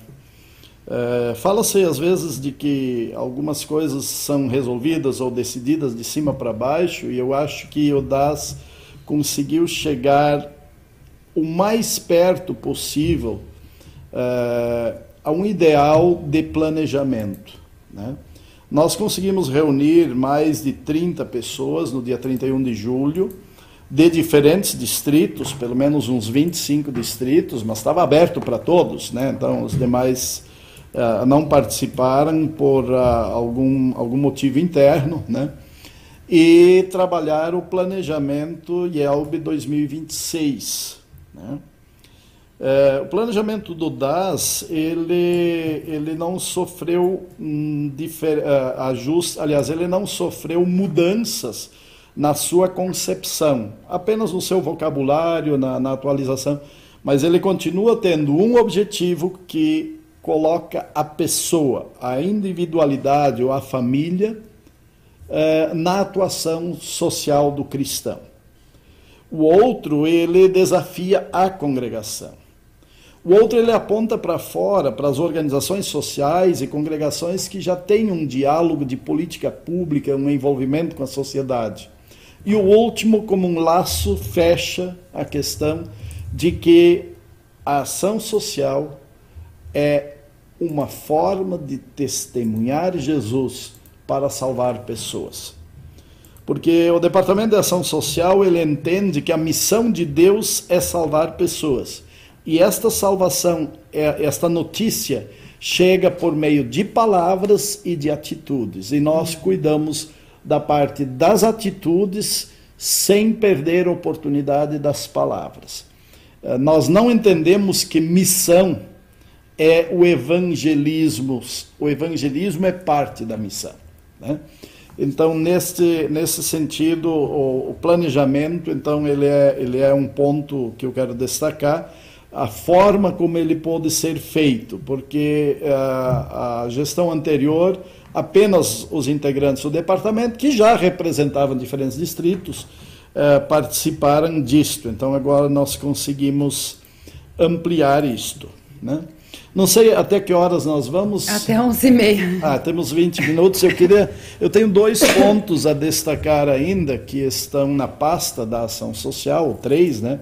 Speaker 4: é, Fala-se às vezes de que algumas coisas são resolvidas ou decididas de cima para baixo, e eu acho que o DAS conseguiu chegar o mais perto possível é, a um ideal de planejamento. Né? Nós conseguimos reunir mais de 30 pessoas no dia 31 de julho de diferentes distritos, pelo menos uns 25 distritos, mas estava aberto para todos, né? Então os demais uh, não participaram por uh, algum, algum motivo interno, né? E trabalhar o planejamento IELB 2026, né? É, o planejamento do DAS, ele, ele não sofreu um, difer, uh, ajuste, aliás, ele não sofreu mudanças na sua concepção, apenas no seu vocabulário, na, na atualização, mas ele continua tendo um objetivo que coloca a pessoa, a individualidade ou a família uh, na atuação social do cristão. O outro, ele desafia a congregação. O outro ele aponta para fora, para as organizações sociais e congregações que já têm um diálogo de política pública, um envolvimento com a sociedade. E o último, como um laço, fecha a questão de que a ação social é uma forma de testemunhar Jesus para salvar pessoas. Porque o Departamento de Ação Social ele entende que a missão de Deus é salvar pessoas e esta salvação, é, esta notícia, chega por meio de palavras e de atitudes. E nós cuidamos da parte das atitudes sem perder a oportunidade das palavras. Eh, nós não entendemos que missão é o evangelismo. O evangelismo é parte da missão. Né? Então, nesse, nesse sentido, o, o, planejamento, então, ele é, ele é um ponto que eu quero destacar a forma como ele pode ser feito, porque uh, a gestão anterior, apenas os integrantes do departamento, que já representavam diferentes distritos, uh, participaram disto. Então agora nós conseguimos ampliar isto. Né? Não sei até que horas nós vamos.
Speaker 1: Até 11h30.
Speaker 4: Ah, temos 20 minutos. Eu queria. Eu tenho dois pontos a destacar ainda que estão na pasta da ação social, três, né?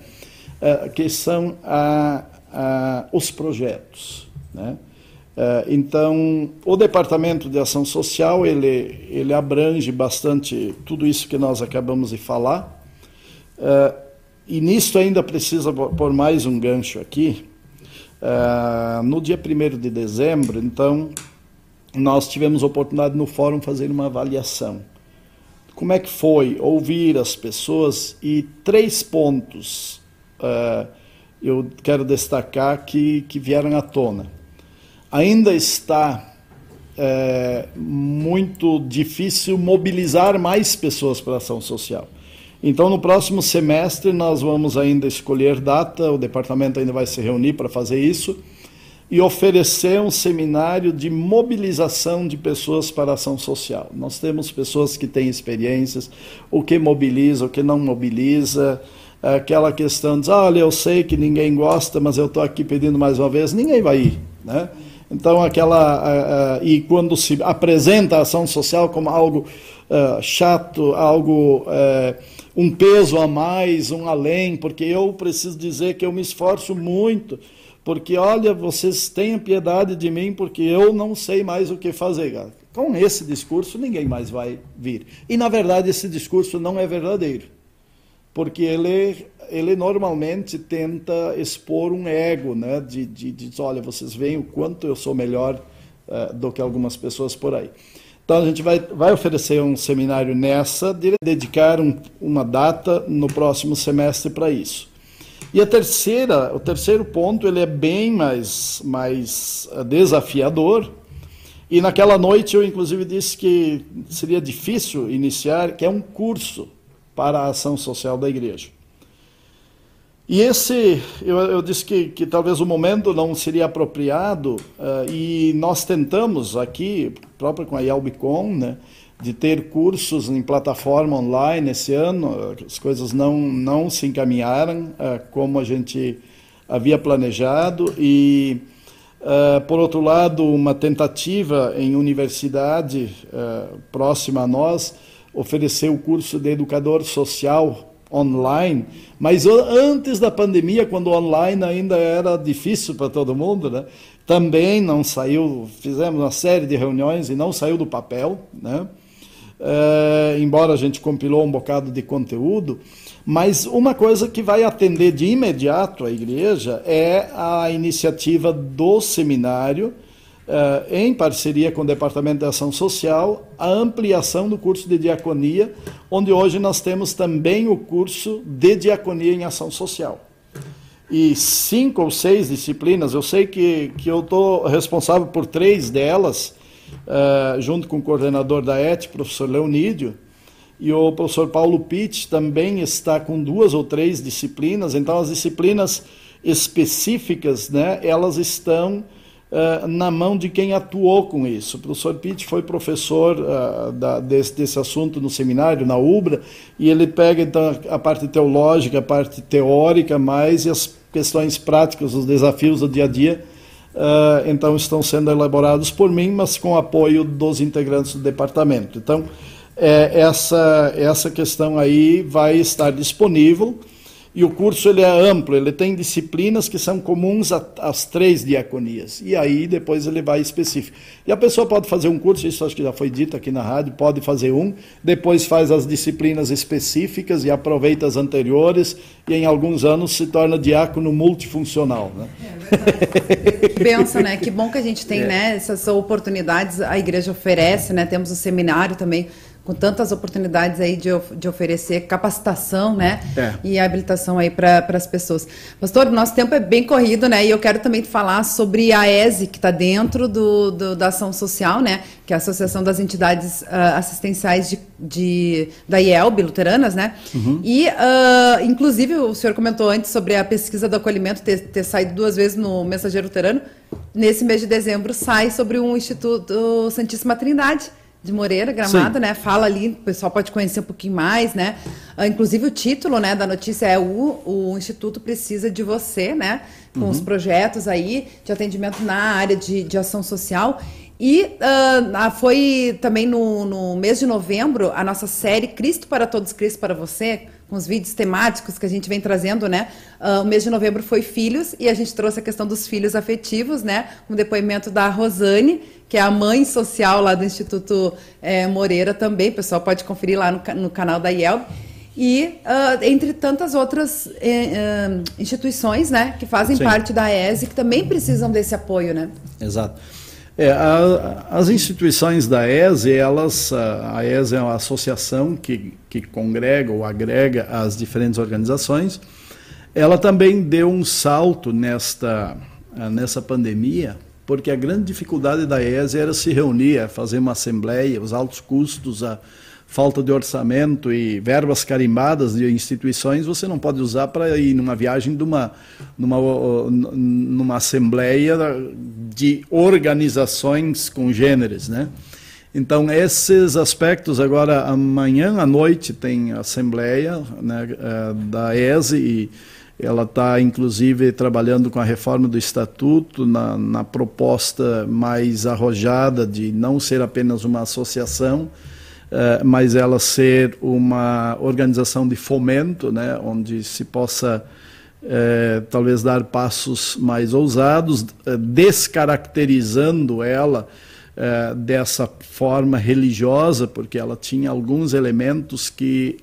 Speaker 4: uh, que são a, a, os projetos. Né? Uh, então, o Departamento de Ação Social, ele, ele abrange bastante tudo isso que nós acabamos de falar. Uh, e nisto ainda precisa pôr mais um gancho aqui. no dia 1 de dezembro, então, nós tivemos oportunidade no fórum fazer uma avaliação. Como é que foi ouvir as pessoas e três pontos eu quero destacar que, que vieram à tona. Ainda está é, muito difícil mobilizar mais pessoas para a ação social. Então, no próximo semestre, nós vamos ainda escolher data, o departamento ainda vai se reunir para fazer isso e oferecer um seminário de mobilização de pessoas para a ação social. Nós temos pessoas que têm experiências, o que mobiliza, o que não mobiliza, aquela questão de, olha, eu sei que ninguém gosta, mas eu estou aqui pedindo mais uma vez, ninguém vai ir, né? Então, aquela. Uh, uh, e quando se apresenta a ação social como algo uh, chato, algo. um peso a mais, um além, porque eu preciso dizer que eu me esforço muito, porque, olha, vocês tenham piedade de mim, porque eu não sei mais o que fazer. Com esse discurso, ninguém mais vai vir. E, na verdade, esse discurso não é verdadeiro porque ele, ele normalmente tenta expor um ego, né? De, de, de olha, vocês veem o quanto eu sou melhor uh, do que algumas pessoas por aí. Então a gente vai, vai oferecer um seminário nessa, de dedicar um, uma data no próximo semestre para isso. E a terceira, o terceiro ponto, ele é bem mais, mais eh, desafiador. E naquela noite eu inclusive disse que seria difícil iniciar, que é um curso para a ação social da igreja. E esse, eu, eu disse que, que, talvez o momento não seria apropriado, uh, e nós tentamos aqui, próprio com a Yalbicon, né, de ter cursos em plataforma online esse ano, as coisas não, não se encaminharam uh, como a gente havia planejado, e, uh, por outro lado, uma tentativa em universidade próxima a nós, oferecer o curso de educador social online, mas antes da pandemia, quando online ainda era difícil para todo mundo, né? também não saiu, fizemos uma série de reuniões e não saiu do papel, né? É, embora a gente compilou um bocado de conteúdo, mas uma coisa que vai atender de imediato a igreja é a iniciativa do seminário, em parceria com o Departamento de Ação Social, a ampliação do curso de diaconia, onde hoje nós temos também o curso de diaconia em ação social. e cinco ou seis disciplinas. Eu sei que, que eu estou responsável por três delas, uh, junto com o coordenador da ET, professor Leonídio, e o professor Paulo Pitt também está com duas ou três disciplinas. Então, as disciplinas específicas, né, elas estão uh, na mão de quem atuou com isso. O professor Pitt foi professor uh, da, desse, desse assunto no seminário, na UBRA, e ele pega então a parte teológica, a parte teórica mais e as questões práticas, os desafios do dia a dia, uh, então estão sendo elaborados por mim, mas com apoio dos integrantes do departamento. Então, é, essa, essa questão aí vai estar disponível e o curso ele é amplo, ele tem disciplinas que são comuns às três diaconias. E aí depois ele vai específico. E a pessoa pode fazer um curso, isso acho que já foi dito aqui na rádio, pode fazer um, depois faz as disciplinas específicas e aproveita as anteriores e em alguns anos se torna diácono multifuncional. Né?
Speaker 1: É Pensa, né? Que bom que a gente tem é. né, essas oportunidades, a igreja oferece, né? Temos o seminário também com tantas oportunidades aí de, de oferecer capacitação, né? É. E habilitação aí para as pessoas. Pastor, nosso tempo é bem corrido, né? E eu quero também falar sobre a ESE, que está dentro do, do, da ação social, né? Que é a Associação das Entidades uh, Assistenciais de, de, da IELB, luteranas, né? Uhum. E, uh, inclusive, o senhor comentou antes sobre a pesquisa do acolhimento ter, ter saído duas vezes no Mensageiro Luterano. Nesse mês de dezembro sai sobre o Instituto Santíssima Trindade, de Moreira, Gramado, Sim. né? Fala ali, o pessoal pode conhecer um pouquinho mais, né? Uh, inclusive o título, né, da notícia é o, o Instituto precisa de você, né? Com uhum. os projetos aí de atendimento na área de, de ação social. E uh, foi também no, no mês de novembro a nossa série Cristo para Todos, Cristo para Você, com os vídeos temáticos que a gente vem trazendo, né? Uh, o mês de novembro foi filhos e a gente trouxe a questão dos filhos afetivos, né? Um depoimento da Rosane, que é a mãe social lá do Instituto é, Moreira também. O pessoal pode conferir lá no, no canal da IELB. E uh, entre tantas outras uh, instituições, né, que fazem Sim. parte da ESE, que também precisam desse apoio, né?
Speaker 4: Exato. É, a, as instituições da ESE, elas, a ESE é uma associação que, que congrega ou agrega as diferentes organizações. Ela também deu um salto nesta, nessa pandemia, porque a grande dificuldade da ESE era se reunir, fazer uma assembleia, os altos custos, a, falta de orçamento e verbas carimbadas de instituições, você não pode usar para ir numa viagem de uma, numa, numa assembleia de organizações congêneres, né? Então, esses aspectos, agora, amanhã à noite tem assembleia né, eh, da ESE e ela está, inclusive, trabalhando com a reforma do Estatuto na, na proposta mais arrojada de não ser apenas uma associação, eh, mas ela ser uma organização de fomento, né, onde se possa eh, talvez dar passos mais ousados, eh, descaracterizando ela dessa forma religiosa, porque ela tinha alguns elementos que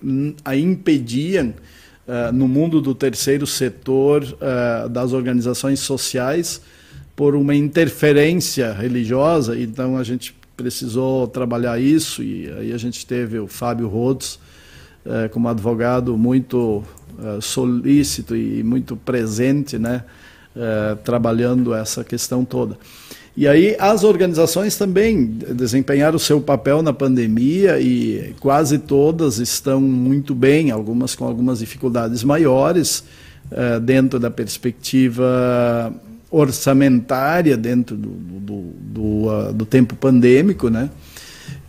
Speaker 4: a impediam no mundo do terceiro setor das organizações sociais por uma interferência religiosa, então a gente precisou trabalhar isso e aí a gente teve o Fábio Rhodes eh, como advogado muito eh, solícito e muito presente, né, eh, trabalhando essa questão toda. E aí as organizações também desempenharam o seu papel na pandemia e quase todas estão muito bem, algumas com algumas dificuldades maiores, dentro da perspectiva orçamentária dentro do, do, do, do tempo pandêmico, né?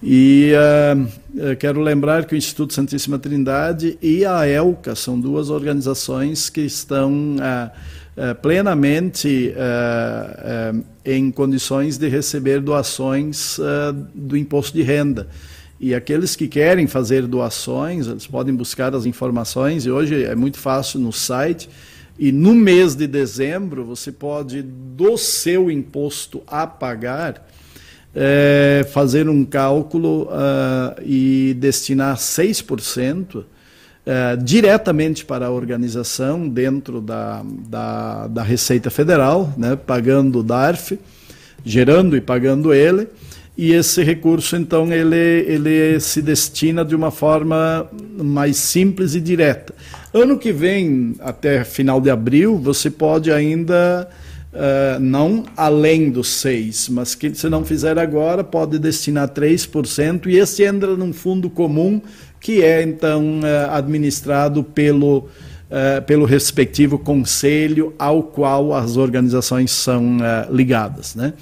Speaker 4: E uh, quero lembrar que o Instituto Santíssima Trindade e a ELCA são duas organizações que estão uh, uh, plenamente em condições de receber doações do imposto de renda. E aqueles que querem fazer doações, eles podem buscar as informações, e hoje é muito fácil no site e no mês de dezembro, você pode, do seu imposto a pagar, é, fazer um cálculo uh, e destinar 6% uh, é, diretamente para a organização dentro da, da, da Receita Federal, né, pagando o DARF, gerando e pagando ele, e esse recurso então ele ele se destina de uma forma mais simples e direta. Ano que vem, até final de abril, você pode ainda uh, não além dos seis, mas que se não fizer agora pode destinar 3% e esse entra num fundo comum que é então uh, administrado pelo uh, pelo respectivo conselho ao qual as organizações são ligadas, né?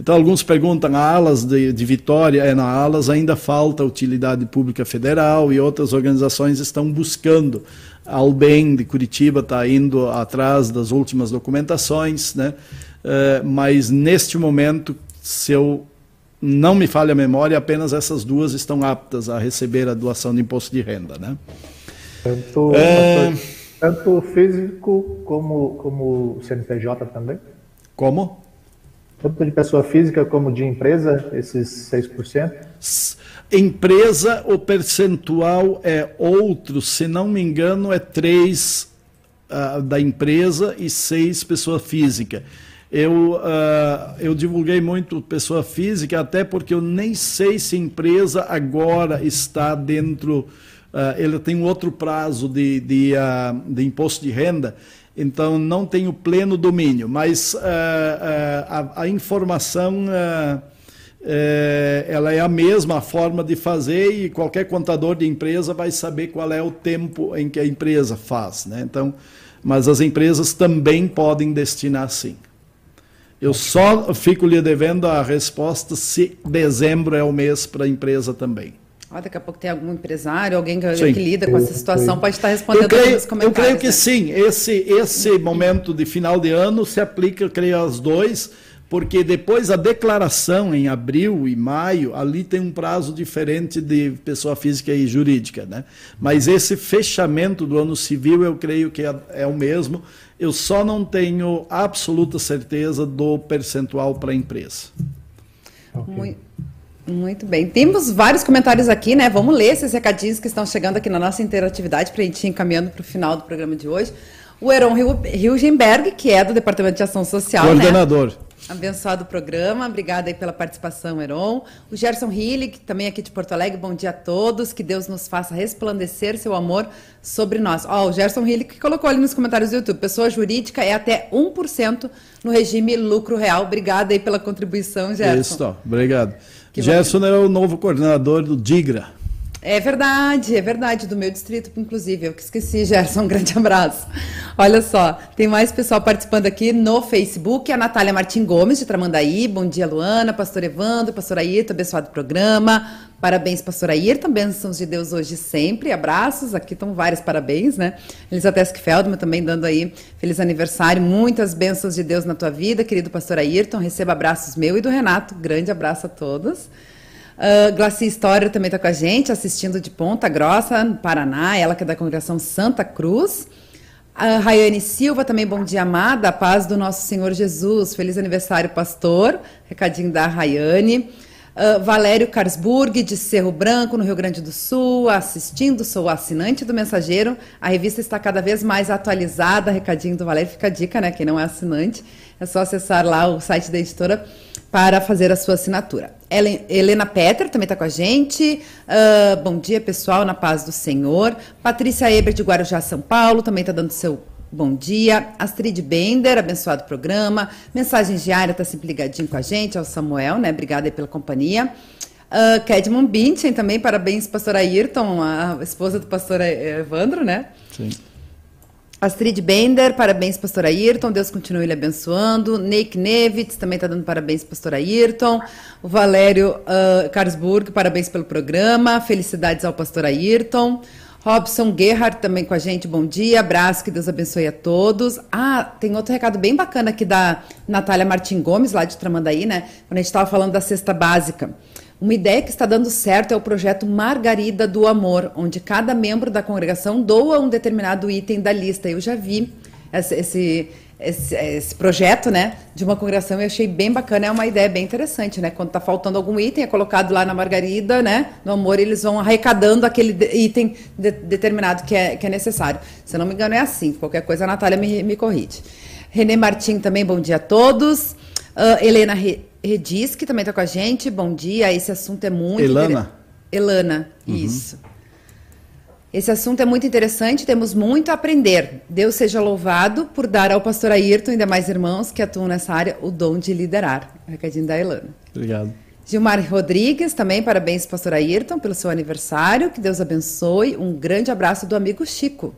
Speaker 4: Então, alguns perguntam, a Alas de, de Vitória, é na Alas ainda falta utilidade pública federal e outras organizações estão buscando. Albem de Curitiba está indo atrás das últimas documentações, né? Uh, mas neste momento, se eu não me falha a memória, apenas essas duas estão aptas a receber a doação de imposto de renda. Né?
Speaker 2: Tanto, é... tanto físico como, como CNPJ também?
Speaker 4: Como?
Speaker 2: Tanto de pessoa física como de empresa, esses 6%?
Speaker 4: Empresa, o percentual é outro, se não me engano, é 3 uh, ah, da empresa e 6 pessoa física. Eu, uh, eu divulguei muito pessoa física, até porque eu nem sei se empresa agora está dentro. Uh, ele tem um outro prazo de, de, de imposto de renda então não tenho pleno domínio, mas uh, uh, a, a, informação uh, ela é a mesma forma de fazer e qualquer contador de empresa vai saber qual é o tempo em que a empresa faz, né? Então, mas as empresas também podem destinar sim. Eu só fico lhe devendo a resposta se dezembro é o mês para a empresa também.
Speaker 1: Ah, daqui a pouco tem algum empresário, alguém que, que lida com essa situação, sim. pode estar respondendo
Speaker 4: eu creio, comentários. Eu creio que né? sim. Esse, esse momento de final de ano se aplica, eu creio, aos dois, porque depois a declaração em abril e maio, ali tem um prazo diferente de pessoa física e jurídica. Né? Mas esse fechamento do ano civil, eu creio que é, é o mesmo. Eu só não tenho absoluta certeza do percentual para a empresa.
Speaker 1: Okay. Muito. Muito bem. Temos vários comentários aqui, né? Vamos ler esses recadinhos que estão chegando aqui na nossa interatividade para a gente ir encaminhando para o final do programa de hoje. O Heron Hilgenberg, que é do Departamento de Ação Social.
Speaker 4: Né? Coordenador. Né?
Speaker 1: Abençoado o programa. Obrigada aí pela participação, Heron. O Gerson Hille, que também é aqui de Porto Alegre. Bom dia a todos. Que Deus nos faça resplandecer seu amor sobre nós. Ó, oh, o Gerson Hille que colocou ali nos comentários do YouTube. Pessoa jurídica é até 1% no regime lucro real. Obrigada aí pela contribuição, Gerson.
Speaker 4: Isso, obrigado. Gerson é o novo coordenador do DIGRA.
Speaker 1: É verdade, é verdade, do meu distrito, inclusive. Eu que esqueci, Gerson, um grande abraço. Olha só, tem mais pessoal participando aqui no Facebook. A Natália Martim Gomes, de Tramandaí. Bom dia, Luana, pastor Evandro, pastor Ayrton, abençoado programa. Parabéns, pastor Ayrton, bênçãos de Deus hoje e sempre. Abraços, aqui estão vários parabéns, né? Elizabeth Feldman também dando aí feliz aniversário. Muitas bênçãos de Deus na tua vida, querido pastor Ayrton. Receba abraços meu e do Renato. Grande abraço a todos. Uh, Glaci História também está com a gente, assistindo de Ponta Grossa, no Paraná, ela que é da congregação Santa Cruz. A Rayane Silva também, bom dia, amada, a paz do nosso Senhor Jesus. Feliz aniversário, pastor. Recadinho da Rayane. Uh, Valério Carsburg, de Cerro Branco, no Rio Grande do Sul, assistindo, sou assinante do Mensageiro. A revista está cada vez mais atualizada. Recadinho do Valério, fica a dica, né? Quem não é assinante, é só acessar lá o site da editora para fazer a sua assinatura. Helena Petter também está com a gente. Uh, bom dia, pessoal, na paz do Senhor. Patrícia Eber, de Guarujá, São Paulo, também está dando seu Bom dia. Astrid Bender, abençoado programa. Mensagem diária, está sempre ligadinho com a gente, ao Samuel, né? Obrigada pela companhia. Uh, Kedmon Binchen também, parabéns, pastor Ayrton, a esposa do pastor Evandro, né? Sim. Astrid Bender, parabéns, pastor Ayrton. Deus continue lhe abençoando. Nick Nevitz também está dando parabéns, pastor Ayrton. O Valério uh, Carsburg, parabéns pelo programa. Felicidades ao pastor Ayrton. Robson Gerhard também com a gente, bom dia, abraço, que Deus abençoe a todos. Ah, tem outro recado bem bacana aqui da Natália Martim Gomes, lá de Tramandaí, né? Quando a gente estava falando da cesta básica. Uma ideia que está dando certo é o projeto Margarida do Amor, onde cada membro da congregação doa um determinado item da lista. Eu já vi esse, esse esse, projeto, né, de uma congregação, eu achei bem bacana, é uma ideia bem interessante, né, quando está faltando algum item, é colocado lá na margarida, né, no amor, eles vão arrecadando aquele item de, determinado que é, que é necessário. Se eu não me engano, é assim, qualquer coisa a Natália me, me corrige. Renê Martim também, bom dia a todos. Uh, Helena Redis, que também está com a gente. Bom dia, esse assunto é muito...
Speaker 4: Elana.
Speaker 1: Elana, uhum. isso. Esse assunto é muito interessante, temos muito a aprender. Deus seja louvado por dar ao pastor Ayrton e demais irmãos que atuam nessa área o dom de liderar. Recadinho da Elana.
Speaker 4: Obrigado.
Speaker 1: Gilmar Rodrigues, também parabéns, pastor Ayrton, pelo seu aniversário. Que Deus abençoe. Um grande abraço do amigo Chico.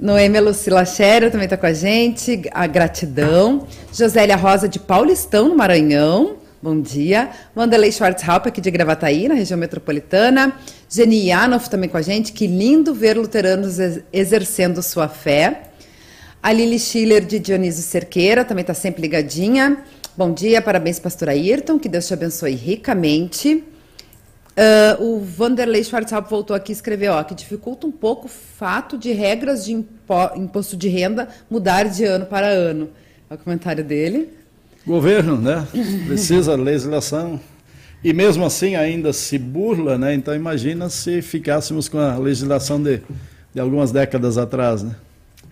Speaker 1: Noêmia Lucila Scherer também está com a gente. A gratidão. Josélia Rosa de Paulistão, no Maranhão. Bom dia. Wanderlei Schwarzhaupt, aqui de Gravataí, na região metropolitana. Jenny Yanoff também com a gente. Que lindo ver luteranos exercendo sua fé. A Lili Schiller, de Dionísio Cerqueira, também está sempre ligadinha. Bom dia, parabéns, pastor Ayrton. Que Deus te abençoe ricamente. Uh, o Vanderlei Schwarzhaupt voltou aqui e escreveu ó, que dificulta um pouco o fato de regras de impo imposto de renda mudar de ano para ano. É o comentário dele.
Speaker 4: Governo, né? Precisa legislação. E mesmo assim ainda se burla, né? Então imagina se ficássemos com a legislação de, de algumas décadas atrás, né?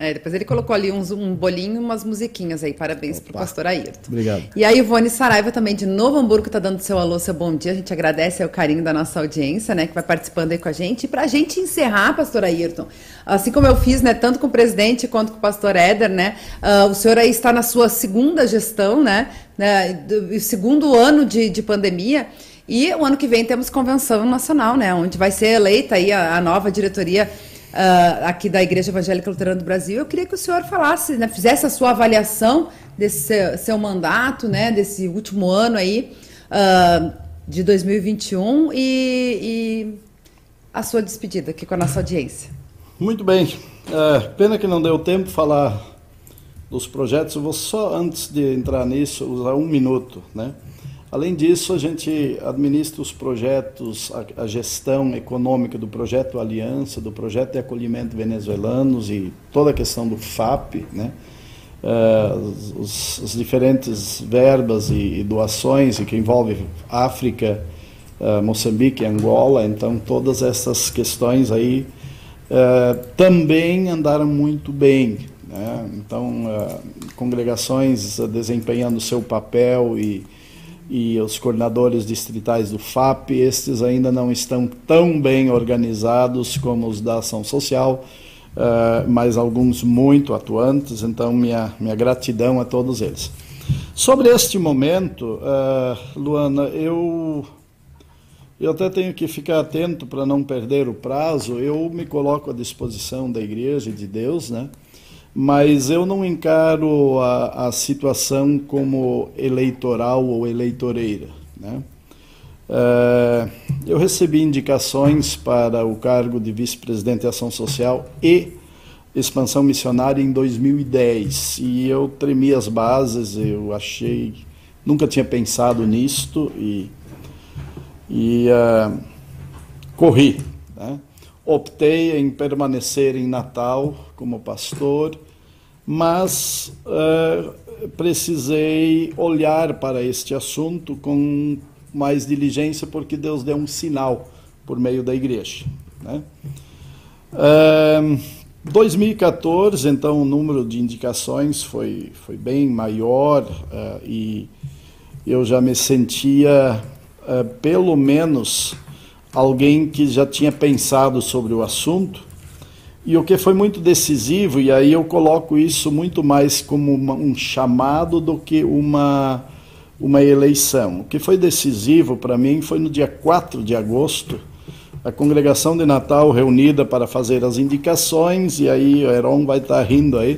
Speaker 1: É, depois ele colocou ali uns, um bolinho e umas musiquinhas aí. Parabéns para o pastor Ayrton.
Speaker 4: Obrigado.
Speaker 1: E a Ivone Saraiva também de Novo Hamburgo está dando seu alô, seu bom dia. A gente agradece o carinho da nossa audiência, né, que vai participando aí com a gente. E para a gente encerrar, pastor Ayrton, assim como eu fiz, né, tanto com o presidente quanto com o pastor Éder, né, uh, o senhor aí está na sua segunda gestão, né, né do, segundo ano de, de pandemia. E o ano que vem temos convenção nacional, né, onde vai ser eleita aí a, a nova diretoria uh, aqui da Igreja Evangélica Luterana do Brasil. Eu queria que o senhor falasse, né, fizesse a sua avaliação desse seu, seu mandato, né, desse último ano aí, uh, de 2021 e, e, a sua despedida aqui com a nossa audiência.
Speaker 4: Muito bem. É, pena que não deu tempo de falar dos projetos. Eu vou só, antes de entrar nisso, usar um minuto, né? Além disso, a gente administra os projetos, a, a, gestão econômica do projeto Aliança, do projeto de acolhimento venezuelanos e toda a questão do FAP, né? Uh, os, os, diferentes verbas e, e, doações e que envolve África, uh, Moçambique, Angola, então todas essas questões aí uh, também andaram muito bem, né? então congregações desempenhando seu papel e e os coordenadores distritais do FAP, estes ainda não estão tão bem organizados como os da ação social, uh, mas alguns muito atuantes, então minha, minha gratidão a todos eles. Sobre este momento, uh, Luana, eu, eu até tenho que ficar atento para não perder o prazo, eu me coloco à disposição da Igreja e de Deus, né? Mas eu não encaro a, a situação como eleitoral ou eleitoreira. Né? É, eu recebi indicações para o cargo de vice-presidente de ação social e expansão missionária em 2010 e eu tremi as bases, eu achei, nunca tinha pensado nisto e, e uh, corri. Né? optei em permanecer em Natal como pastor, mas uh, precisei olhar para este assunto com mais diligência, porque Deus deu um sinal por meio da igreja. Né? Uh, 2014, então, o número de indicações foi, foi bem maior uh, e eu já me sentia, pelo menos, alguém que já tinha pensado sobre o assunto. E o que foi muito decisivo, e aí eu coloco isso muito mais como uma, um chamado do que uma, uma eleição. O que foi decisivo para mim foi no dia 4 de agosto, a congregação de Natal reunida para fazer as indicações, e aí o Heron vai estar rindo aí.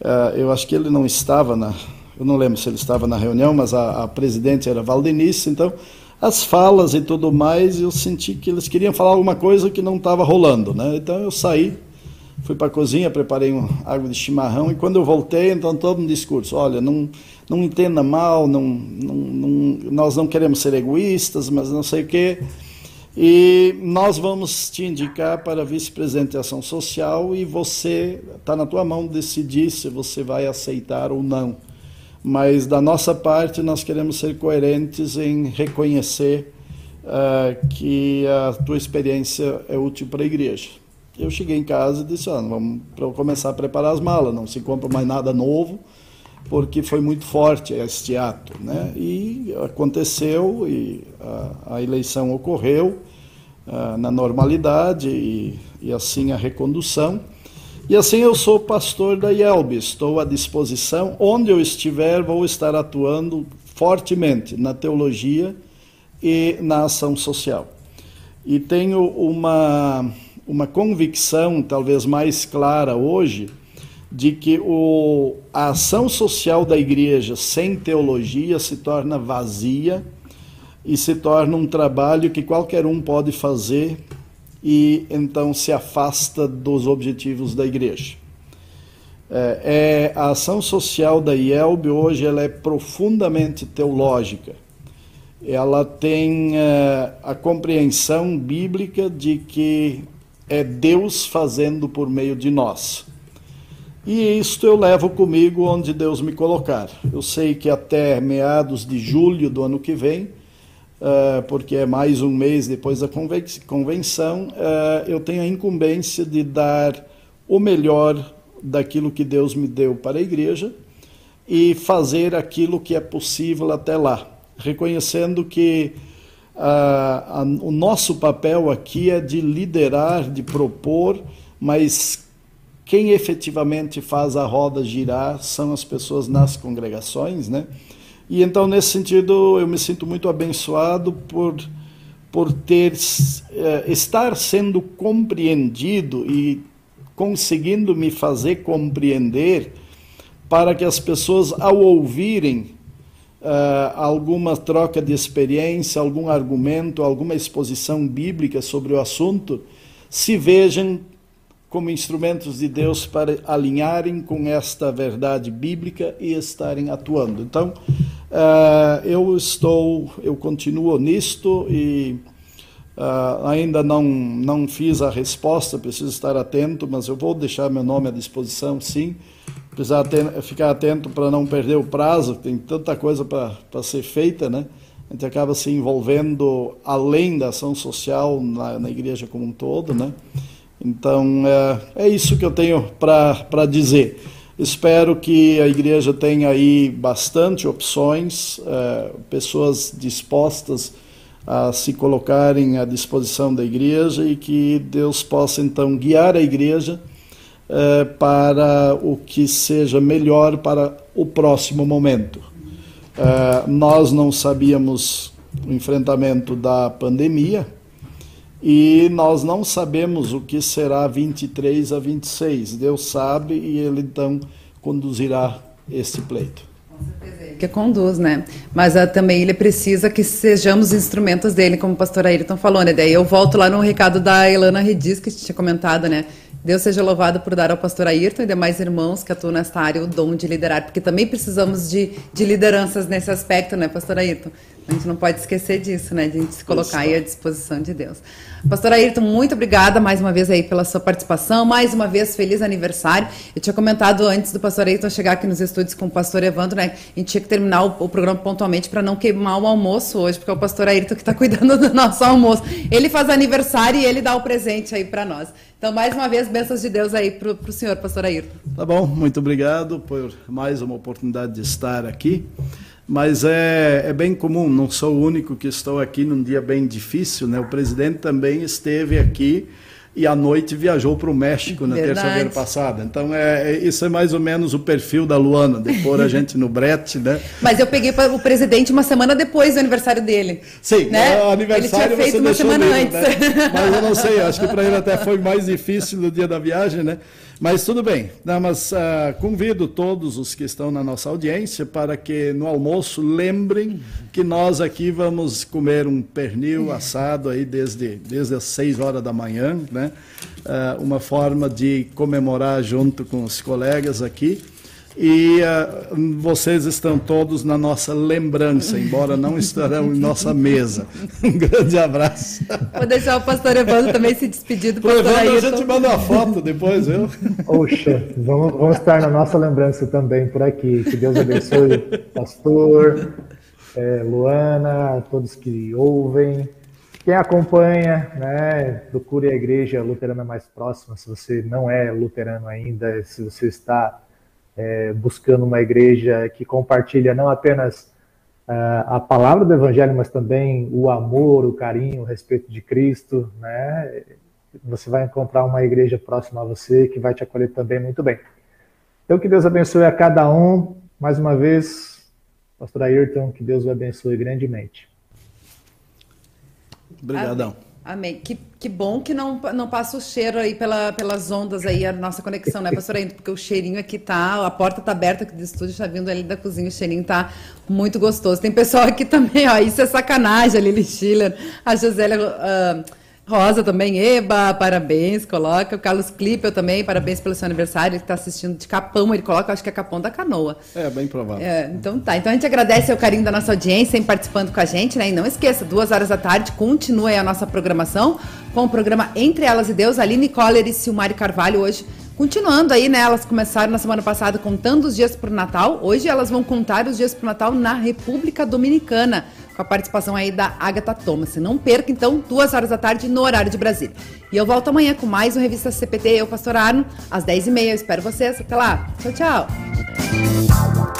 Speaker 4: Uh, eu acho que ele não estava na. Eu não lembro se ele estava na reunião, mas a, a presidente era Valdenice, então as falas e tudo mais, eu senti que eles queriam falar alguma coisa que não estava rolando, né? Então eu saí, fui para a cozinha, preparei uma água de chimarrão e quando eu voltei, então todo um discurso, olha, não não entenda mal, não, não, não, nós não queremos ser egoístas, mas não sei o quê. E nós vamos te indicar para vice-presidente de ação social e você está na tua mão decidir se você vai aceitar ou não mas da nossa parte nós queremos ser coerentes em reconhecer uh, que a tua experiência é útil para a igreja. Eu cheguei em casa e disse, ah, vamos começar a preparar as malas, não se compra mais nada novo, porque foi muito forte este ato, né? E aconteceu e a, a eleição ocorreu uh, na normalidade e, e, assim a recondução. E assim eu sou pastor da IELB, estou à disposição, onde eu estiver, vou estar atuando fortemente na teologia e na ação social. E tenho uma, uma convicção, talvez mais clara hoje, de que o, a ação social da igreja sem teologia se torna vazia e se torna um trabalho que qualquer um pode fazer e então se afasta dos objetivos da igreja. É, é, a ação social da IELB hoje ela é profundamente teológica. Ela tem é, a compreensão bíblica de que é Deus fazendo por meio de nós. E isto eu levo comigo onde Deus me colocar. Eu sei que até meados de julho do ano que vem, uh, porque é mais um mês depois da convenção, uh, eu tenho a incumbência de dar o melhor daquilo que Deus me deu para a igreja e fazer aquilo que é possível até lá, reconhecendo que uh, o nosso papel aqui é de liderar, de propor, mas quem efetivamente faz a roda girar são as pessoas nas congregações, né? E então, nesse sentido, eu me sinto muito abençoado por, por ter, eh, estar sendo compreendido e conseguindo me fazer compreender para que as pessoas, ao ouvirem alguma troca de experiência, algum argumento, alguma exposição bíblica sobre o assunto, se vejam como instrumentos de Deus para alinharem com esta verdade bíblica e estarem atuando. Então, uh, eu estou, eu continuo nisto e uh, ainda não, não fiz a resposta, preciso estar atento, mas eu vou deixar meu nome à disposição, sim. Precisar ficar atento para não perder o prazo, tem tanta coisa para ser feita, né? A gente acaba se envolvendo além da ação social na, na igreja como um todo, né? Então, é, é isso que eu tenho para dizer. Espero que a igreja tenha aí bastante opções, é, pessoas dispostas a se colocarem à disposição da igreja e que Deus possa então guiar a igreja é, para o que seja melhor para o próximo momento. É, nós não sabíamos o enfrentamento da pandemia, e nós não sabemos o que será 23 a 26. Deus sabe e ele então conduzirá esse pleito.
Speaker 1: Que conduz, né? Mas uh, também ele precisa que sejamos instrumentos dele, como o pastor Ayrton falou, né? Daí eu volto lá no recado da Elana Redis, que tinha comentado, né? Deus seja louvado por dar ao pastor Ayrton e demais irmãos que atuam nesta área o dom de liderar, porque também precisamos de, de lideranças nesse aspecto, né, pastor Ayrton? A gente não pode esquecer disso, né? De a gente se colocar aí à disposição de Deus. Pastor Ayrton, muito obrigada mais uma vez aí pela sua participação. Mais uma vez, feliz aniversário. Eu tinha comentado antes do pastor Ayrton chegar aqui nos estúdios com o pastor Evandro, né? A gente tinha que terminar o, o programa pontualmente para não queimar o almoço hoje, porque é o pastor Ayrton que está cuidando do nosso almoço. Ele faz aniversário e ele dá o presente aí para nós. Então, mais uma vez, bênçãos de Deus aí para o senhor, pastor Ayrton.
Speaker 4: Tá bom, muito obrigado por mais uma oportunidade de estar aqui mas é, é bem comum, não sou o único que estou aqui num dia bem difícil, né? O presidente também esteve aqui e à noite viajou para o México na terça-feira passada. Então, é, é, isso é mais ou menos o perfil da Luana, de pôr a gente no brete, né?
Speaker 1: Mas eu peguei o presidente uma semana depois do aniversário dele.
Speaker 4: Sim,
Speaker 1: né?
Speaker 4: o aniversário ele tinha feito uma semana livre, antes. Né? Mas eu não sei, acho que para ele até foi mais difícil no dia da viagem, né? Mas tudo bem, mas uh, convido todos os que estão na nossa audiência para que no almoço lembrem que nós aqui vamos comer um pernil assado aí desde, desde as 6 horas da manhã, né? Uh, uma forma de comemorar junto com os colegas aqui e uh, vocês estão todos na nossa lembrança, embora não estarão em nossa mesa. Um grande abraço.
Speaker 1: Vou deixar o pastor Evandro também se despedir do
Speaker 4: pastor Evandro, Ayrton. a gente manda uma foto depois, viu?
Speaker 2: Oxa, vamos, vamos estar na nossa lembrança também por aqui. Que Deus abençoe pastor, é, Luana, todos que ouvem. Quem acompanha, né, procure a igreja luterana mais próxima, se você não é luterano ainda, se você está é, buscando uma igreja que compartilha não apenas uh, a palavra do Evangelho, mas também o amor, o carinho, o respeito de Cristo, né? Você vai encontrar uma igreja próxima a você que vai te acolher também muito bem. Então, que Deus abençoe a cada um. Mais uma vez, Pastor Ayrton, que Deus o abençoe grandemente.
Speaker 4: Obrigadão.
Speaker 1: Amém. Que, que bom que não, não passa o cheiro aí pela, pelas ondas aí, a nossa conexão, né, pastor Ayrton? Porque o cheirinho aqui tá, a porta tá aberta aqui do estúdio, está vindo ali da cozinha, o cheirinho tá muito gostoso. Tem pessoal aqui também, ó, isso é sacanagem, a Lili Schiller, a Josélia... Uh, Rosa também, Eba, parabéns, coloca. O Carlos Clipel também, parabéns pelo seu aniversário. Ele está assistindo de capão, ele coloca, acho que é capão da canoa.
Speaker 4: É, bem provável. É,
Speaker 1: então tá. Então a gente agradece o carinho da nossa audiência em participando com a gente, né? E não esqueça, duas horas da tarde, continue a nossa programação com o programa Entre Elas e Deus, Aline Coller e Silmari Carvalho hoje. Continuando aí, né? Elas começaram na semana passada contando os dias para o Natal. Hoje elas vão contar os dias para o Natal na República Dominicana com a participação aí da Agatha Thomas. Não perca, então, duas horas da tarde no horário de Brasília. E eu volto amanhã com mais uma revista CPT, eu, Pastor Arno, às 10h30. Eu espero vocês. Até lá. Tchau, tchau.